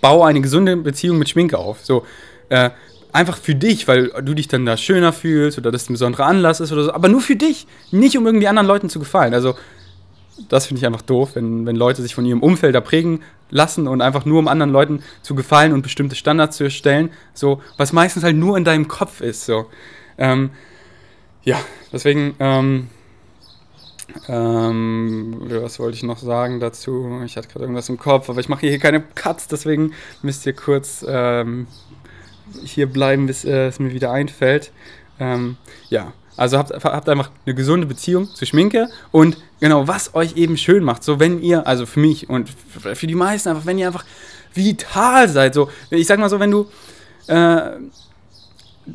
baue eine gesunde Beziehung mit Schminke auf. So, äh, einfach für dich, weil du dich dann da schöner fühlst oder das ein besonderer Anlass ist oder so, aber nur für dich, nicht um irgendwie anderen Leuten zu gefallen. Also das finde ich einfach doof, wenn, wenn Leute sich von ihrem Umfeld da prägen lassen und einfach nur um anderen Leuten zu gefallen und bestimmte Standards zu erstellen, so, was meistens halt nur in deinem Kopf ist, so. Ähm, ja, deswegen, ähm, ähm, was wollte ich noch sagen dazu? Ich hatte gerade irgendwas im Kopf, aber ich mache hier keine Cuts, deswegen müsst ihr kurz ähm, hier bleiben, bis äh, es mir wieder einfällt. Ähm, ja, also habt, habt einfach eine gesunde Beziehung zu Schminke und genau, was euch eben schön macht. So, wenn ihr, also für mich und für die meisten einfach, wenn ihr einfach vital seid. So, ich sag mal so, wenn du, äh,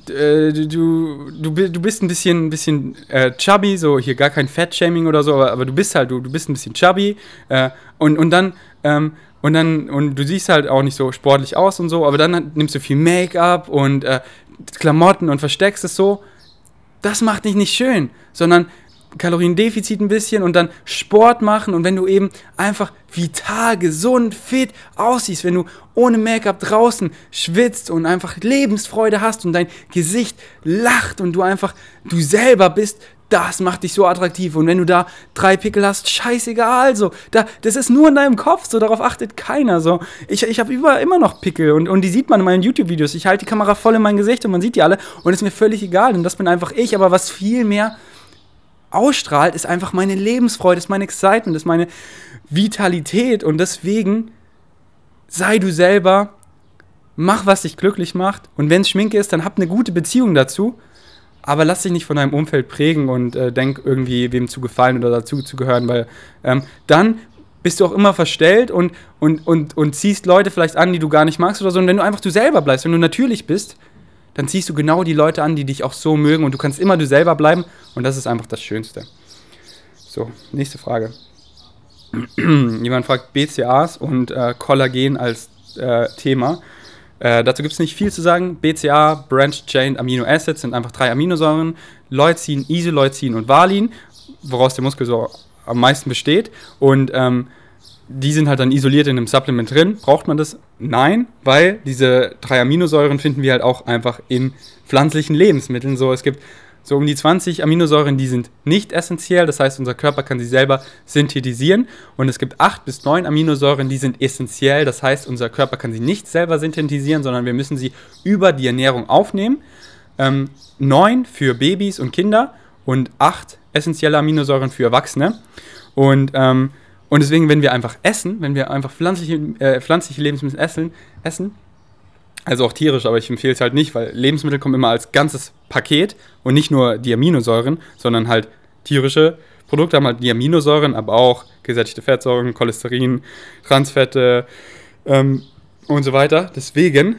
äh du, du, du bist ein bisschen, ein bisschen äh, chubby, so hier gar kein Fat-Shaming oder so, aber, aber, du bist halt, du, du bist ein bisschen chubby äh, und, und dann, ähm, und dann, und du siehst halt auch nicht so sportlich aus und so, aber dann nimmst du viel Make-up und äh, Klamotten und versteckst es so. Das macht dich nicht schön, sondern Kaloriendefizit ein bisschen und dann Sport machen und wenn du eben einfach vital, gesund, fit aussiehst, wenn du ohne Make-up draußen schwitzt und einfach Lebensfreude hast und dein Gesicht lacht und du einfach du selber bist, das macht dich so attraktiv. Und wenn du da drei Pickel hast, scheißegal. So, da, das ist nur in deinem Kopf. So, darauf achtet keiner. So, ich, ich habe immer noch Pickel und, und die sieht man in meinen YouTube-Videos. Ich halte die Kamera voll in mein Gesicht und man sieht die alle. Und ist mir völlig egal. Und das bin einfach ich. Aber was viel mehr ausstrahlt, ist einfach meine Lebensfreude, ist mein Excitement, ist meine Vitalität. Und deswegen sei du selber. Mach, was dich glücklich macht. Und wenn es Schminke ist, dann hab eine gute Beziehung dazu aber lass dich nicht von deinem Umfeld prägen und äh, denk irgendwie, wem zu gefallen oder dazu zu gehören, weil ähm, dann bist du auch immer verstellt und, und, und, und ziehst Leute vielleicht an, die du gar nicht magst oder so. Und wenn du einfach du selber bleibst, wenn du natürlich bist, dann ziehst du genau die Leute an, die dich auch so mögen und du kannst immer du selber bleiben und das ist einfach das Schönste. So, nächste Frage. Jemand fragt BCAs und äh, Kollagen als äh, Thema. Äh, dazu gibt es nicht viel zu sagen. BCA, Branched Chain Amino Acids, sind einfach drei Aminosäuren. Leucin, Isoleucin und Valin, woraus der Muskel so am meisten besteht. Und ähm, die sind halt dann isoliert in einem Supplement drin. Braucht man das? Nein, weil diese drei Aminosäuren finden wir halt auch einfach in pflanzlichen Lebensmitteln. So, es gibt so um die 20 Aminosäuren, die sind nicht essentiell, das heißt, unser Körper kann sie selber synthetisieren. Und es gibt 8 bis 9 Aminosäuren, die sind essentiell, das heißt, unser Körper kann sie nicht selber synthetisieren, sondern wir müssen sie über die Ernährung aufnehmen. Ähm, 9 für Babys und Kinder und 8 essentielle Aminosäuren für Erwachsene. Und, ähm, und deswegen, wenn wir einfach essen, wenn wir einfach pflanzliche, äh, pflanzliche Lebensmittel essen, essen also auch tierisch, aber ich empfehle es halt nicht, weil Lebensmittel kommen immer als ganzes Paket und nicht nur die Aminosäuren, sondern halt tierische Produkte haben halt die Aminosäuren, aber auch gesättigte Fettsäuren, Cholesterin, Transfette ähm, und so weiter. Deswegen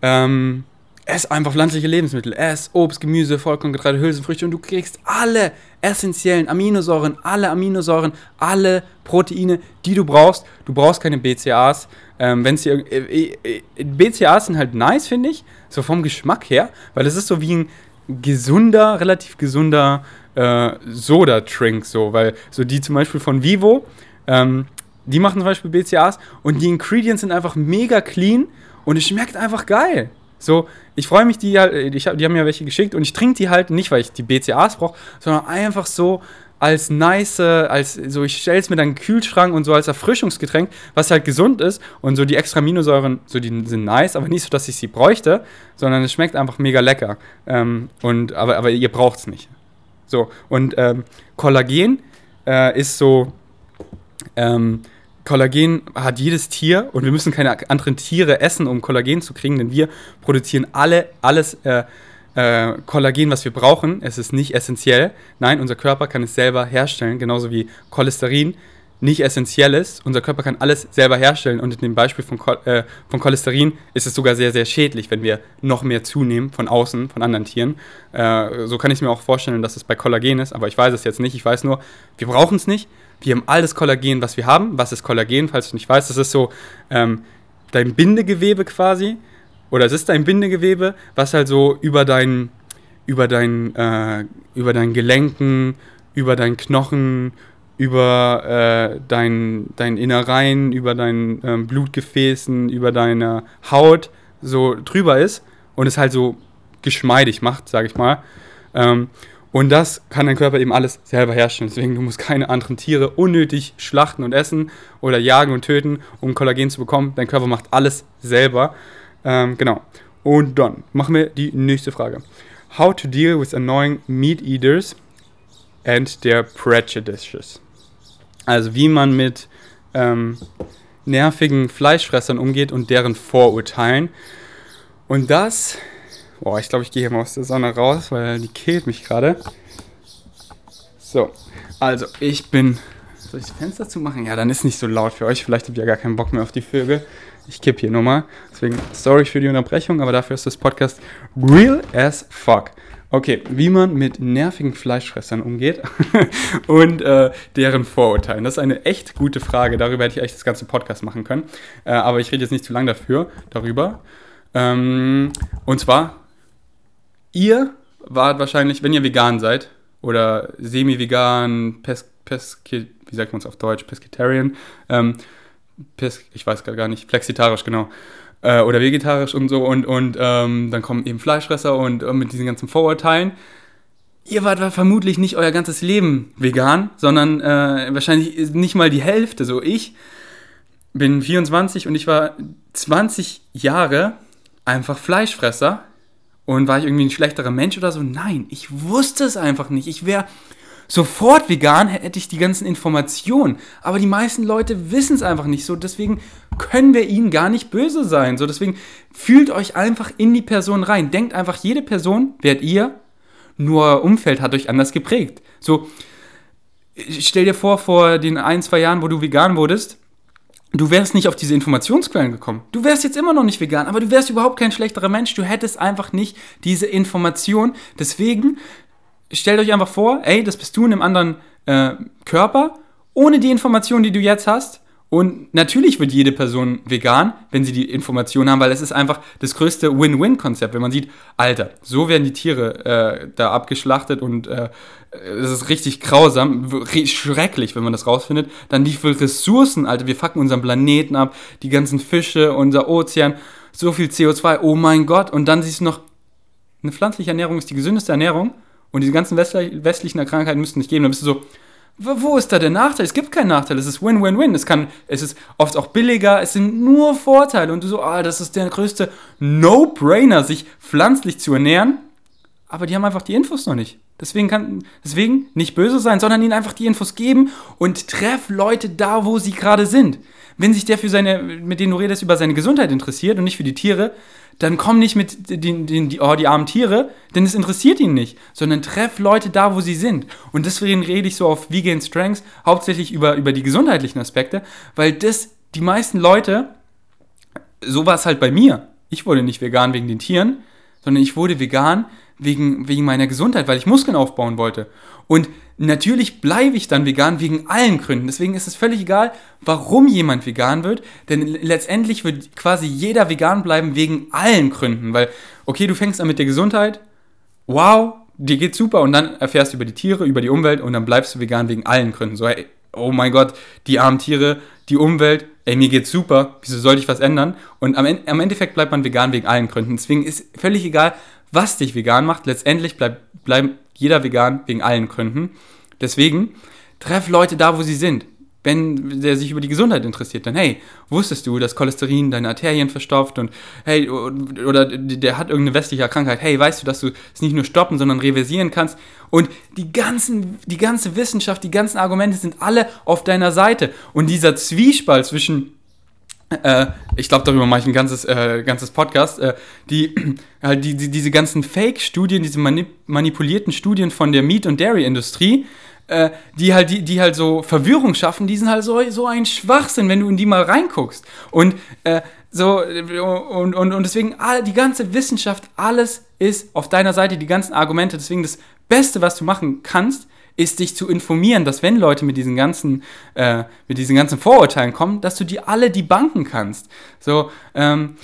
ähm, ess einfach pflanzliche Lebensmittel. Ess Obst, Gemüse, Vollkorngetreide, Hülsenfrüchte und du kriegst alle essentiellen Aminosäuren, alle Aminosäuren, alle Proteine, die du brauchst. Du brauchst keine BCAAs. Ähm, wenn's hier, äh, äh, BCAAs sind halt nice, finde ich, so vom Geschmack her, weil es ist so wie ein gesunder, relativ gesunder äh, Soda-Trink, so, weil so die zum Beispiel von Vivo, ähm, die machen zum Beispiel BCAAs und die Ingredients sind einfach mega clean und es schmeckt einfach geil. So, ich freue mich, die, halt, ich, die haben mir welche geschickt und ich trinke die halt nicht, weil ich die BCAAs brauche, sondern einfach so als nice, als so, ich stelle es mir dann in den Kühlschrank und so als Erfrischungsgetränk, was halt gesund ist und so die extra Aminosäuren, so die sind nice, aber nicht so, dass ich sie bräuchte, sondern es schmeckt einfach mega lecker. Ähm, und, aber, aber ihr braucht es nicht. So, und ähm, Kollagen äh, ist so, ähm, Kollagen hat jedes Tier und wir müssen keine anderen Tiere essen, um Kollagen zu kriegen, denn wir produzieren alle, alles äh, äh, Kollagen, was wir brauchen. Es ist nicht essentiell. Nein, unser Körper kann es selber herstellen, genauso wie Cholesterin nicht essentiell ist. Unser Körper kann alles selber herstellen und in dem Beispiel von, äh, von Cholesterin ist es sogar sehr, sehr schädlich, wenn wir noch mehr zunehmen von außen, von anderen Tieren. Äh, so kann ich mir auch vorstellen, dass es bei Kollagen ist, aber ich weiß es jetzt nicht. Ich weiß nur, wir brauchen es nicht wir haben all das Kollagen, was wir haben. Was ist Kollagen, falls du nicht weißt? Das ist so ähm, dein Bindegewebe quasi. Oder es ist dein Bindegewebe, was halt so über dein, über dein, äh, über deinen Gelenken, über deinen Knochen, über äh, dein, dein Innereien, über deinen ähm, Blutgefäßen, über deine Haut so drüber ist und es halt so geschmeidig macht, sag ich mal. Ähm, und das kann dein Körper eben alles selber herstellen. Deswegen, du musst keine anderen Tiere unnötig schlachten und essen oder jagen und töten, um Kollagen zu bekommen. Dein Körper macht alles selber. Ähm, genau. Und dann machen wir die nächste Frage. How to deal with annoying meat eaters and their prejudices. Also wie man mit ähm, nervigen Fleischfressern umgeht und deren Vorurteilen. Und das Boah, ich glaube, ich gehe hier mal aus der Sonne raus, weil die killt mich gerade. So, also ich bin. Soll ich das Fenster zumachen? Ja, dann ist nicht so laut für euch. Vielleicht habt ihr ja gar keinen Bock mehr auf die Vögel. Ich kipp hier nochmal. Deswegen sorry für die Unterbrechung, aber dafür ist das Podcast real as fuck. Okay, wie man mit nervigen Fleischfressern umgeht und äh, deren Vorurteilen. Das ist eine echt gute Frage. Darüber hätte ich echt das ganze Podcast machen können. Äh, aber ich rede jetzt nicht zu lange dafür, darüber. Ähm, und zwar Ihr wart wahrscheinlich, wenn ihr vegan seid oder semi-vegan, pes, pes, wie sagt man es auf Deutsch, Pescatarian, ähm, pes, ich weiß gar nicht, flexitarisch, genau, äh, oder vegetarisch und so und, und ähm, dann kommen eben Fleischfresser und äh, mit diesen ganzen Vorurteilen. Ihr wart vermutlich nicht euer ganzes Leben vegan, sondern äh, wahrscheinlich nicht mal die Hälfte. So, ich bin 24 und ich war 20 Jahre einfach Fleischfresser und war ich irgendwie ein schlechterer Mensch oder so? Nein, ich wusste es einfach nicht. Ich wäre sofort vegan, hätte ich die ganzen Informationen. Aber die meisten Leute wissen es einfach nicht so. Deswegen können wir ihnen gar nicht böse sein. So, deswegen fühlt euch einfach in die Person rein. Denkt einfach, jede Person werdet ihr, nur Umfeld hat euch anders geprägt. So, stell dir vor, vor den ein, zwei Jahren, wo du vegan wurdest, du wärst nicht auf diese Informationsquellen gekommen. Du wärst jetzt immer noch nicht vegan, aber du wärst überhaupt kein schlechterer Mensch. Du hättest einfach nicht diese Information. Deswegen stellt euch einfach vor, ey, das bist du in einem anderen äh, Körper, ohne die Information, die du jetzt hast. Und natürlich wird jede Person vegan, wenn sie die Information haben, weil es ist einfach das größte Win-Win-Konzept, wenn man sieht, Alter, so werden die Tiere äh, da abgeschlachtet und äh, es ist richtig grausam, schrecklich, wenn man das rausfindet. Dann wie viele Ressourcen, Alter, wir fucken unseren Planeten ab, die ganzen Fische, unser Ozean, so viel CO2, oh mein Gott. Und dann siehst du noch, eine pflanzliche Ernährung ist die gesündeste Ernährung und diese ganzen westlichen Krankheiten müssten nicht geben. Dann bist du so, wo ist da der Nachteil? Es gibt keinen Nachteil. Es ist Win-Win-Win. Es, es ist oft auch billiger. Es sind nur Vorteile. Und du so, ah, das ist der größte No-Brainer, sich pflanzlich zu ernähren. Aber die haben einfach die Infos noch nicht. Deswegen, kann, deswegen nicht böse sein, sondern ihnen einfach die Infos geben und treff Leute da, wo sie gerade sind. Wenn sich der für seine, mit denen du redest, über seine Gesundheit interessiert und nicht für die Tiere, dann komm nicht mit den, den die, oh, die armen Tiere, denn es interessiert ihn nicht, sondern treff Leute da, wo sie sind. Und deswegen rede ich so auf Vegan Strengths hauptsächlich über, über die gesundheitlichen Aspekte, weil das die meisten Leute, so war es halt bei mir. Ich wurde nicht vegan wegen den Tieren, sondern ich wurde vegan wegen, wegen meiner Gesundheit, weil ich Muskeln aufbauen wollte. Und natürlich bleibe ich dann vegan wegen allen Gründen. Deswegen ist es völlig egal, warum jemand vegan wird, denn letztendlich wird quasi jeder vegan bleiben wegen allen Gründen. Weil, okay, du fängst an mit der Gesundheit, wow, dir geht's super und dann erfährst du über die Tiere, über die Umwelt und dann bleibst du vegan wegen allen Gründen. So, hey, oh mein Gott, die armen Tiere, die Umwelt, ey, mir geht's super, wieso sollte ich was ändern? Und am, am Endeffekt bleibt man vegan wegen allen Gründen. Deswegen ist völlig egal, was dich vegan macht. Letztendlich bleibt bleib jeder vegan wegen allen Gründen. Deswegen treff Leute da, wo sie sind. Wenn der sich über die Gesundheit interessiert, dann hey, wusstest du, dass Cholesterin deine Arterien verstopft und hey, oder der hat irgendeine westliche Krankheit, hey, weißt du, dass du es nicht nur stoppen, sondern reversieren kannst? Und die, ganzen, die ganze Wissenschaft, die ganzen Argumente sind alle auf deiner Seite. Und dieser Zwiespalt zwischen äh, ich glaube, darüber mache ich ein ganzes, äh, ganzes Podcast, äh, die, halt die, die, diese ganzen Fake-Studien, diese manip manipulierten Studien von der Meat- und Dairy-Industrie, äh, die, halt, die, die halt so Verwirrung schaffen, die sind halt so, so ein Schwachsinn, wenn du in die mal reinguckst. Und äh, so, und, und, und deswegen, all, die ganze Wissenschaft, alles ist auf deiner Seite, die ganzen Argumente. Deswegen das Beste, was du machen kannst, ist dich zu informieren, dass wenn Leute mit diesen ganzen, äh, mit diesen ganzen Vorurteilen kommen, dass du die alle die banken kannst. So, ähm,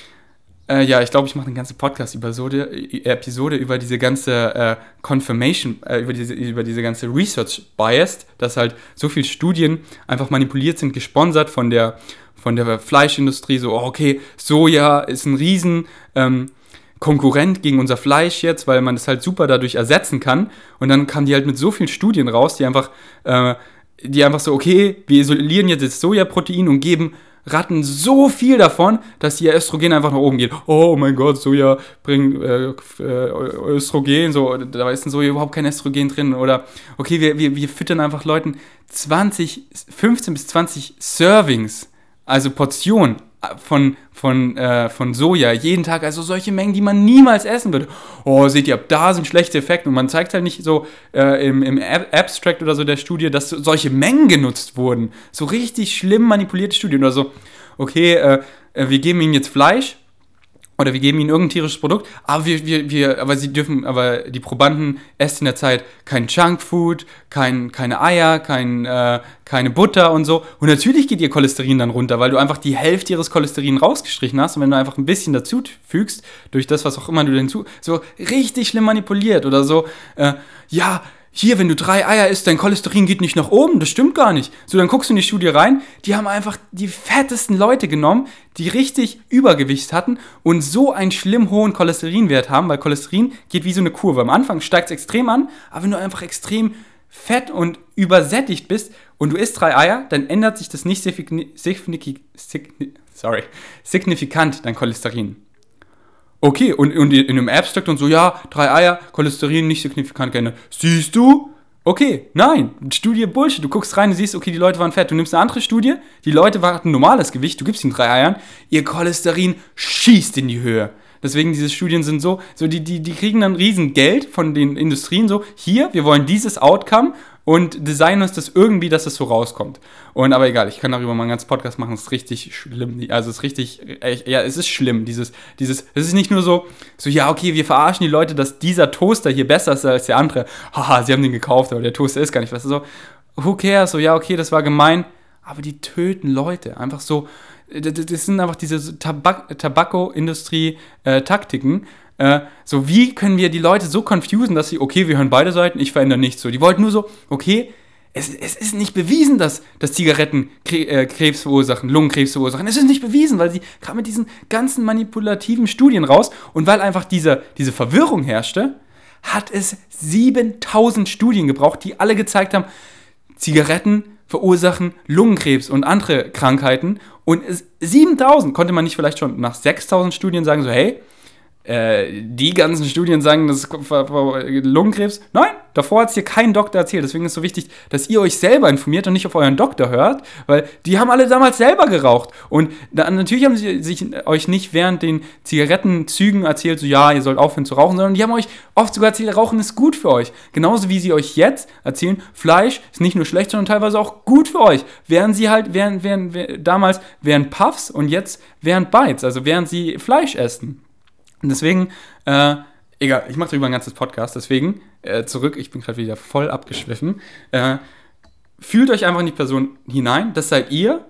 äh, ja, ich glaube, ich mache eine ganze Podcast-Episode Episode über diese ganze äh, Confirmation, äh, über, diese, über diese ganze Research Bias, dass halt so viele Studien einfach manipuliert sind, gesponsert von der, von der Fleischindustrie, so, oh, okay, Soja ist ein riesen ähm, Konkurrent gegen unser Fleisch jetzt, weil man das halt super dadurch ersetzen kann. Und dann kamen die halt mit so vielen Studien raus, die einfach, äh, die einfach so, okay, wir isolieren jetzt das Sojaprotein und geben Ratten so viel davon, dass ihr Östrogen einfach nach oben geht. Oh mein Gott, Soja bringt äh, äh, Östrogen, so, da ist in Soja überhaupt kein Östrogen drin. Oder okay, wir, wir, wir füttern einfach Leuten 20, 15 bis 20 Servings, also Portionen von, von, äh, von Soja jeden Tag, also solche Mengen, die man niemals essen würde. Oh, seht ihr, da sind schlechte Effekte. Und man zeigt halt nicht so äh, im, im Abstract oder so der Studie, dass solche Mengen genutzt wurden. So richtig schlimm manipulierte Studien oder so. Okay, äh, äh wir geben ihnen jetzt Fleisch oder wir geben ihnen irgendein tierisches Produkt, aber wir, wir, wir, aber sie dürfen, aber die Probanden essen in der Zeit kein Junkfood, kein, keine Eier, kein, äh, keine Butter und so. Und natürlich geht ihr Cholesterin dann runter, weil du einfach die Hälfte ihres Cholesterin rausgestrichen hast und wenn du einfach ein bisschen dazu fügst, durch das, was auch immer du hinzu, so richtig schlimm manipuliert oder so, äh, ja, hier, wenn du drei Eier isst, dein Cholesterin geht nicht nach oben. Das stimmt gar nicht. So, dann guckst du in die Studie rein. Die haben einfach die fettesten Leute genommen, die richtig Übergewicht hatten und so einen schlimm hohen Cholesterinwert haben, weil Cholesterin geht wie so eine Kurve. Am Anfang steigt es extrem an, aber wenn du einfach extrem fett und übersättigt bist und du isst drei Eier, dann ändert sich das nicht signifikant, dein Cholesterin. Okay, und, und in einem Abstract und so, ja, drei Eier, Cholesterin nicht signifikant geändert. Siehst du? Okay, nein, Studie Bullshit. Du guckst rein und siehst, okay, die Leute waren fett. Du nimmst eine andere Studie, die Leute hatten normales Gewicht, du gibst ihnen drei Eiern, ihr Cholesterin schießt in die Höhe. Deswegen diese Studien sind so, so die, die, die kriegen dann riesen Geld von den Industrien so, hier, wir wollen dieses Outcome und designen uns das irgendwie, dass es so rauskommt. Und aber egal, ich kann darüber mal einen ganzen Podcast machen, es ist richtig schlimm. Also es ist richtig, ja, es ist schlimm. Dieses, dieses, es ist nicht nur so, so, ja, okay, wir verarschen die Leute, dass dieser Toaster hier besser ist als der andere. Haha, sie haben den gekauft, aber der Toaster ist gar nicht, du, so, who cares, so, ja, okay, das war gemein, aber die töten Leute. Einfach so, das sind einfach diese Tabak Tabako-Industrie-Taktiken, äh, äh, so, wie können wir die Leute so confusen, dass sie, okay, wir hören beide Seiten, ich verändere nichts. So, die wollten nur so, okay, es, es ist nicht bewiesen, dass, dass Zigaretten äh, Krebs verursachen, Lungenkrebs verursachen. Es ist nicht bewiesen, weil sie kamen mit diesen ganzen manipulativen Studien raus und weil einfach diese, diese Verwirrung herrschte, hat es 7000 Studien gebraucht, die alle gezeigt haben, Zigaretten verursachen Lungenkrebs und andere Krankheiten. Und 7000 konnte man nicht vielleicht schon nach 6000 Studien sagen, so hey, äh, die ganzen Studien sagen, das ist Lungenkrebs. Nein, davor hat es dir kein Doktor erzählt. Deswegen ist es so wichtig, dass ihr euch selber informiert und nicht auf euren Doktor hört, weil die haben alle damals selber geraucht. Und da, natürlich haben sie sich euch nicht während den Zigarettenzügen erzählt, so ja, ihr sollt aufhören zu rauchen, sondern die haben euch oft sogar erzählt, Rauchen ist gut für euch. Genauso wie sie euch jetzt erzählen, Fleisch ist nicht nur schlecht, sondern teilweise auch gut für euch. Während sie halt, während, während, während damals während Puffs und jetzt während Bites, also während sie Fleisch essen. Und deswegen, äh, egal, ich mache darüber ein ganzes Podcast, deswegen äh, zurück, ich bin gerade wieder voll abgeschwiffen. Äh, fühlt euch einfach in die Person hinein, das seid ihr,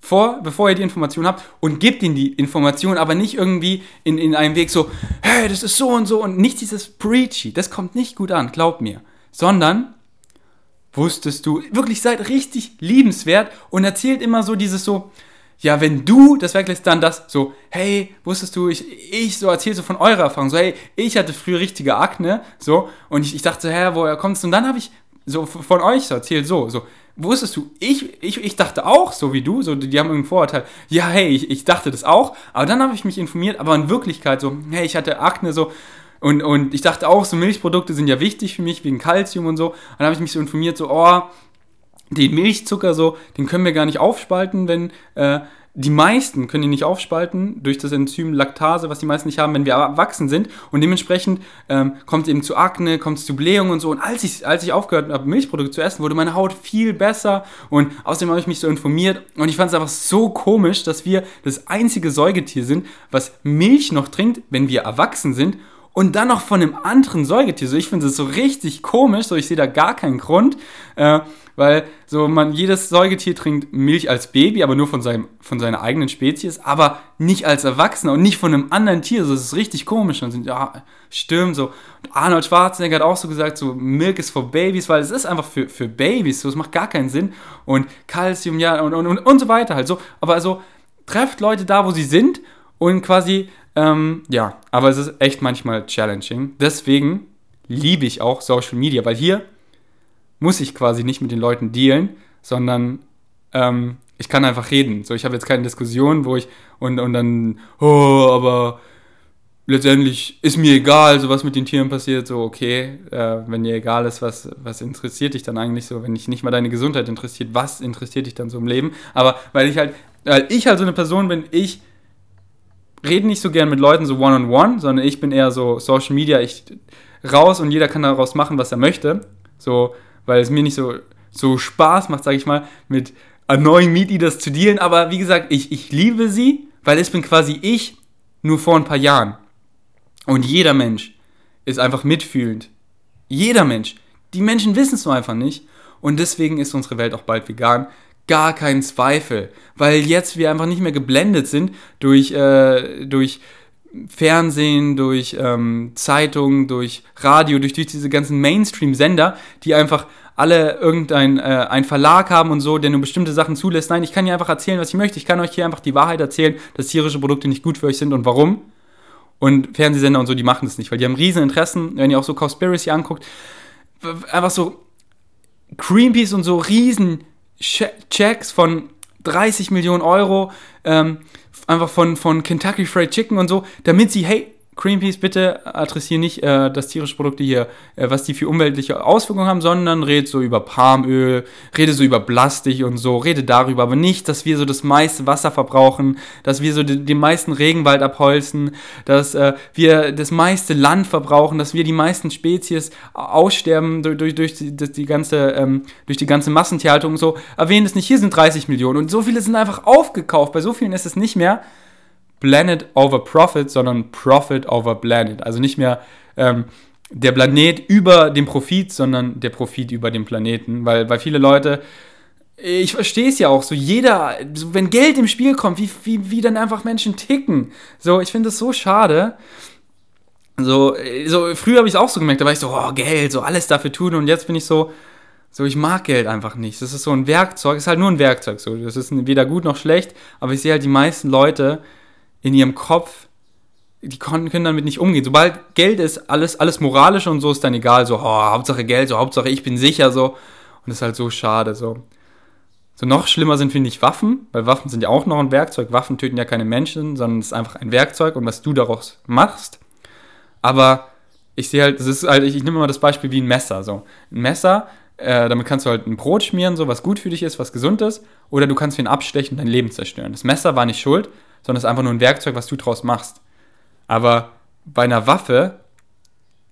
vor, bevor ihr die Information habt und gebt ihnen die Information, aber nicht irgendwie in, in einem Weg so, hey, das ist so und so und nicht dieses Preachy, das kommt nicht gut an, glaub mir, sondern wusstest du, wirklich seid richtig liebenswert und erzählt immer so dieses so, ja, wenn du das wirklich dann das. So, hey, wusstest du, ich, ich so erzähle so von eurer Erfahrung, so, hey, ich hatte früher richtige Akne, so, und ich, ich dachte so, hä, woher kommst du? Und dann habe ich so von euch so erzählt, so, so, wusstest du, ich, ich, ich dachte auch, so wie du, so, die haben irgendeinen Vorurteil, ja, hey, ich, ich dachte das auch, aber dann habe ich mich informiert, aber in Wirklichkeit so, hey, ich hatte Akne, so, und, und ich dachte auch, so Milchprodukte sind ja wichtig für mich, wegen Kalzium und so, und dann habe ich mich so informiert, so, oh, den Milchzucker so, den können wir gar nicht aufspalten, wenn äh, die meisten können ihn nicht aufspalten durch das Enzym Laktase, was die meisten nicht haben, wenn wir erwachsen sind. Und dementsprechend ähm, kommt es eben zu Akne, kommt es zu Blähungen und so. Und als ich, als ich aufgehört habe, Milchprodukte zu essen, wurde meine Haut viel besser. Und außerdem habe ich mich so informiert. Und ich fand es einfach so komisch, dass wir das einzige Säugetier sind, was Milch noch trinkt, wenn wir erwachsen sind und dann noch von einem anderen Säugetier. So, ich finde das so richtig komisch, so ich sehe da gar keinen Grund, äh, weil so man jedes Säugetier trinkt Milch als Baby, aber nur von seinem von seiner eigenen Spezies, aber nicht als Erwachsener und nicht von einem anderen Tier. So, das ist richtig komisch. Und ja stimmt so. Und Arnold Schwarzenegger hat auch so gesagt, so Milk ist for Babies, weil es ist einfach für, für Babys. So, es macht gar keinen Sinn. Und Calcium ja und und und, und so weiter halt so. Aber also trefft Leute da, wo sie sind und quasi ähm, ja, aber es ist echt manchmal challenging. Deswegen liebe ich auch Social Media, weil hier muss ich quasi nicht mit den Leuten dealen, sondern ähm, ich kann einfach reden. So, ich habe jetzt keine Diskussion, wo ich und, und dann, oh, aber letztendlich ist mir egal, so was mit den Tieren passiert, so okay, äh, wenn dir egal ist, was, was interessiert dich dann eigentlich so, wenn dich nicht mal deine Gesundheit interessiert, was interessiert dich dann so im Leben? Aber weil ich halt, weil ich halt so eine Person bin, ich rede nicht so gern mit Leuten so one-on-one, -on -one, sondern ich bin eher so Social Media, ich raus und jeder kann daraus machen, was er möchte. So, weil es mir nicht so, so Spaß macht, sage ich mal, mit neuen Meet-Eaters zu dealen. Aber wie gesagt, ich, ich liebe sie, weil es bin quasi ich nur vor ein paar Jahren. Und jeder Mensch ist einfach mitfühlend. Jeder Mensch. Die Menschen wissen es nur einfach nicht. Und deswegen ist unsere Welt auch bald vegan gar keinen Zweifel, weil jetzt wir einfach nicht mehr geblendet sind durch, äh, durch Fernsehen, durch ähm, Zeitungen, durch Radio, durch, durch diese ganzen Mainstream-Sender, die einfach alle irgendein äh, ein Verlag haben und so, der nur bestimmte Sachen zulässt. Nein, ich kann hier einfach erzählen, was ich möchte. Ich kann euch hier einfach die Wahrheit erzählen, dass tierische Produkte nicht gut für euch sind und warum. Und Fernsehsender und so, die machen das nicht, weil die haben riesen Interessen, wenn ihr auch so Conspiracy anguckt, einfach so Greenpeace und so riesen Checks von 30 Millionen Euro, ähm, einfach von, von Kentucky Fried Chicken und so, damit sie, hey, Greenpeace, bitte adressiere nicht äh, das tierische Produkte hier, äh, was die für umweltliche Auswirkungen haben, sondern rede so über Palmöl, rede so über Plastik und so, rede darüber, aber nicht, dass wir so das meiste Wasser verbrauchen, dass wir so den, den meisten Regenwald abholzen, dass äh, wir das meiste Land verbrauchen, dass wir die meisten Spezies aussterben durch, durch, durch, die, die, ganze, ähm, durch die ganze Massentierhaltung und so. Erwähnen es nicht, hier sind 30 Millionen und so viele sind einfach aufgekauft, bei so vielen ist es nicht mehr. Planet over Profit, sondern Profit over Planet. Also nicht mehr ähm, der Planet über den Profit, sondern der Profit über den Planeten. Weil, weil viele Leute, ich verstehe es ja auch so, jeder, so, wenn Geld im Spiel kommt, wie, wie, wie dann einfach Menschen ticken. So, ich finde es so schade. So, so früher habe ich es auch so gemerkt, da war ich so, oh, Geld, so alles dafür tun und jetzt bin ich so, so, ich mag Geld einfach nicht. Das ist so ein Werkzeug, ist halt nur ein Werkzeug. So. Das ist weder gut noch schlecht, aber ich sehe halt die meisten Leute, in ihrem Kopf die können damit nicht umgehen. Sobald Geld ist, alles, alles moralische und so ist dann egal. So, oh, Hauptsache Geld, so, Hauptsache ich bin sicher, so. Und das ist halt so schade, so. So noch schlimmer sind, finde ich, Waffen, weil Waffen sind ja auch noch ein Werkzeug. Waffen töten ja keine Menschen, sondern es ist einfach ein Werkzeug und was du daraus machst. Aber ich sehe halt, das ist halt, ich, ich nehme mal das Beispiel wie ein Messer. So. Ein Messer, äh, damit kannst du halt ein Brot schmieren, so was gut für dich ist, was gesund ist, oder du kannst ihn abstechen und dein Leben zerstören. Das Messer war nicht schuld, sondern es ist einfach nur ein Werkzeug, was du draus machst. Aber bei einer Waffe,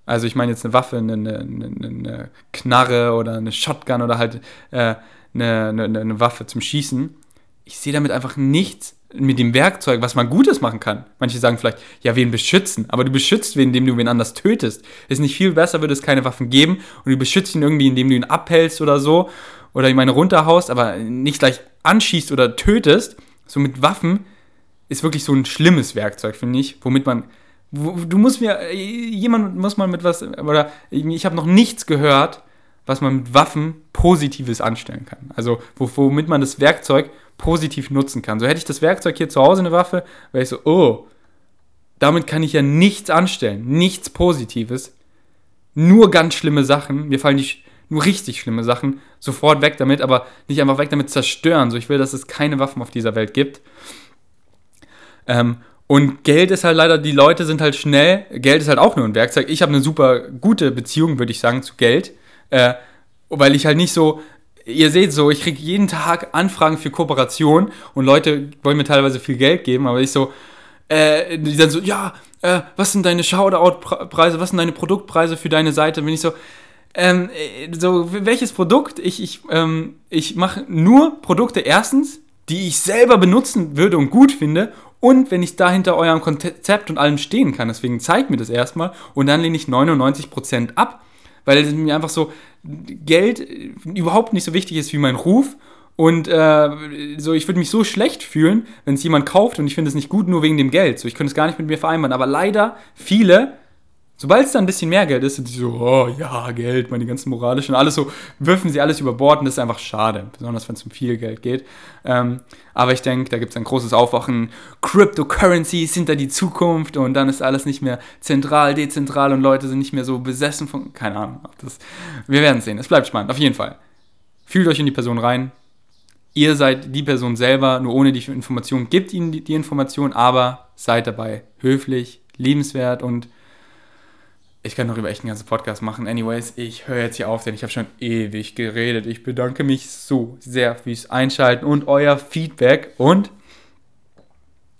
also ich meine jetzt eine Waffe, eine, eine, eine, Knarre oder eine Shotgun oder halt äh, eine, eine, Waffe zum Schießen, ich sehe damit einfach nichts mit dem Werkzeug, was man Gutes machen kann. Manche sagen vielleicht, ja, wen beschützen? Aber du beschützt wen, indem du wen anders tötest. Ist nicht viel besser, würde es keine Waffen geben und du beschützt ihn irgendwie, indem du ihn abhältst oder so oder ihm eine runterhaust, aber nicht gleich anschießt oder tötest. So mit Waffen ist wirklich so ein schlimmes Werkzeug, finde ich, womit man. Du musst mir. Jemand muss mal mit was. Oder ich habe noch nichts gehört, was man mit Waffen Positives anstellen kann. Also womit man das Werkzeug positiv nutzen kann. So hätte ich das Werkzeug hier zu Hause eine Waffe, wäre ich so, oh, damit kann ich ja nichts anstellen, nichts Positives, nur ganz schlimme Sachen. Mir fallen die nur richtig schlimme Sachen sofort weg damit, aber nicht einfach weg damit zerstören. So, ich will, dass es keine Waffen auf dieser Welt gibt. Ähm, und Geld ist halt leider, die Leute sind halt schnell, Geld ist halt auch nur ein Werkzeug. Ich habe eine super gute Beziehung, würde ich sagen, zu Geld, äh, weil ich halt nicht so, ihr seht so, ich kriege jeden Tag Anfragen für Kooperation und Leute wollen mir teilweise viel Geld geben, aber ich so, äh, die dann so, ja, äh, was sind deine Shoutout-Preise, was sind deine Produktpreise für deine Seite? Bin ich so, ähm, äh, so, welches Produkt? Ich, ich, ähm, ich mache nur Produkte erstens, die ich selber benutzen würde und gut finde und wenn ich da hinter eurem Konzept und allem stehen kann. Deswegen zeigt mir das erstmal und dann lehne ich 99% ab, weil es mir einfach so Geld überhaupt nicht so wichtig ist wie mein Ruf und äh, so, ich würde mich so schlecht fühlen, wenn es jemand kauft und ich finde es nicht gut, nur wegen dem Geld. So, ich könnte es gar nicht mit mir vereinbaren. Aber leider, viele Sobald es da ein bisschen mehr Geld ist, sind die so, oh ja, Geld, meine ganzen moralischen, alles so, wirfen sie alles über Bord und das ist einfach schade, besonders wenn es um viel Geld geht. Ähm, aber ich denke, da gibt es ein großes Aufwachen, Cryptocurrencies sind da die Zukunft und dann ist alles nicht mehr zentral, dezentral und Leute sind nicht mehr so besessen von, keine Ahnung, das, wir werden sehen, es bleibt spannend, auf jeden Fall. Fühlt euch in die Person rein, ihr seid die Person selber, nur ohne die Information gibt ihnen die, die Information, aber seid dabei höflich, liebenswert und ich kann noch über echt einen ganzen Podcast machen. Anyways, ich höre jetzt hier auf, denn ich habe schon ewig geredet. Ich bedanke mich so sehr fürs Einschalten und euer Feedback. Und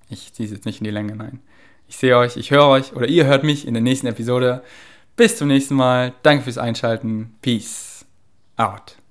ich ziehe es jetzt nicht in die Länge, nein. Ich sehe euch, ich höre euch oder ihr hört mich in der nächsten Episode. Bis zum nächsten Mal. Danke fürs Einschalten. Peace out.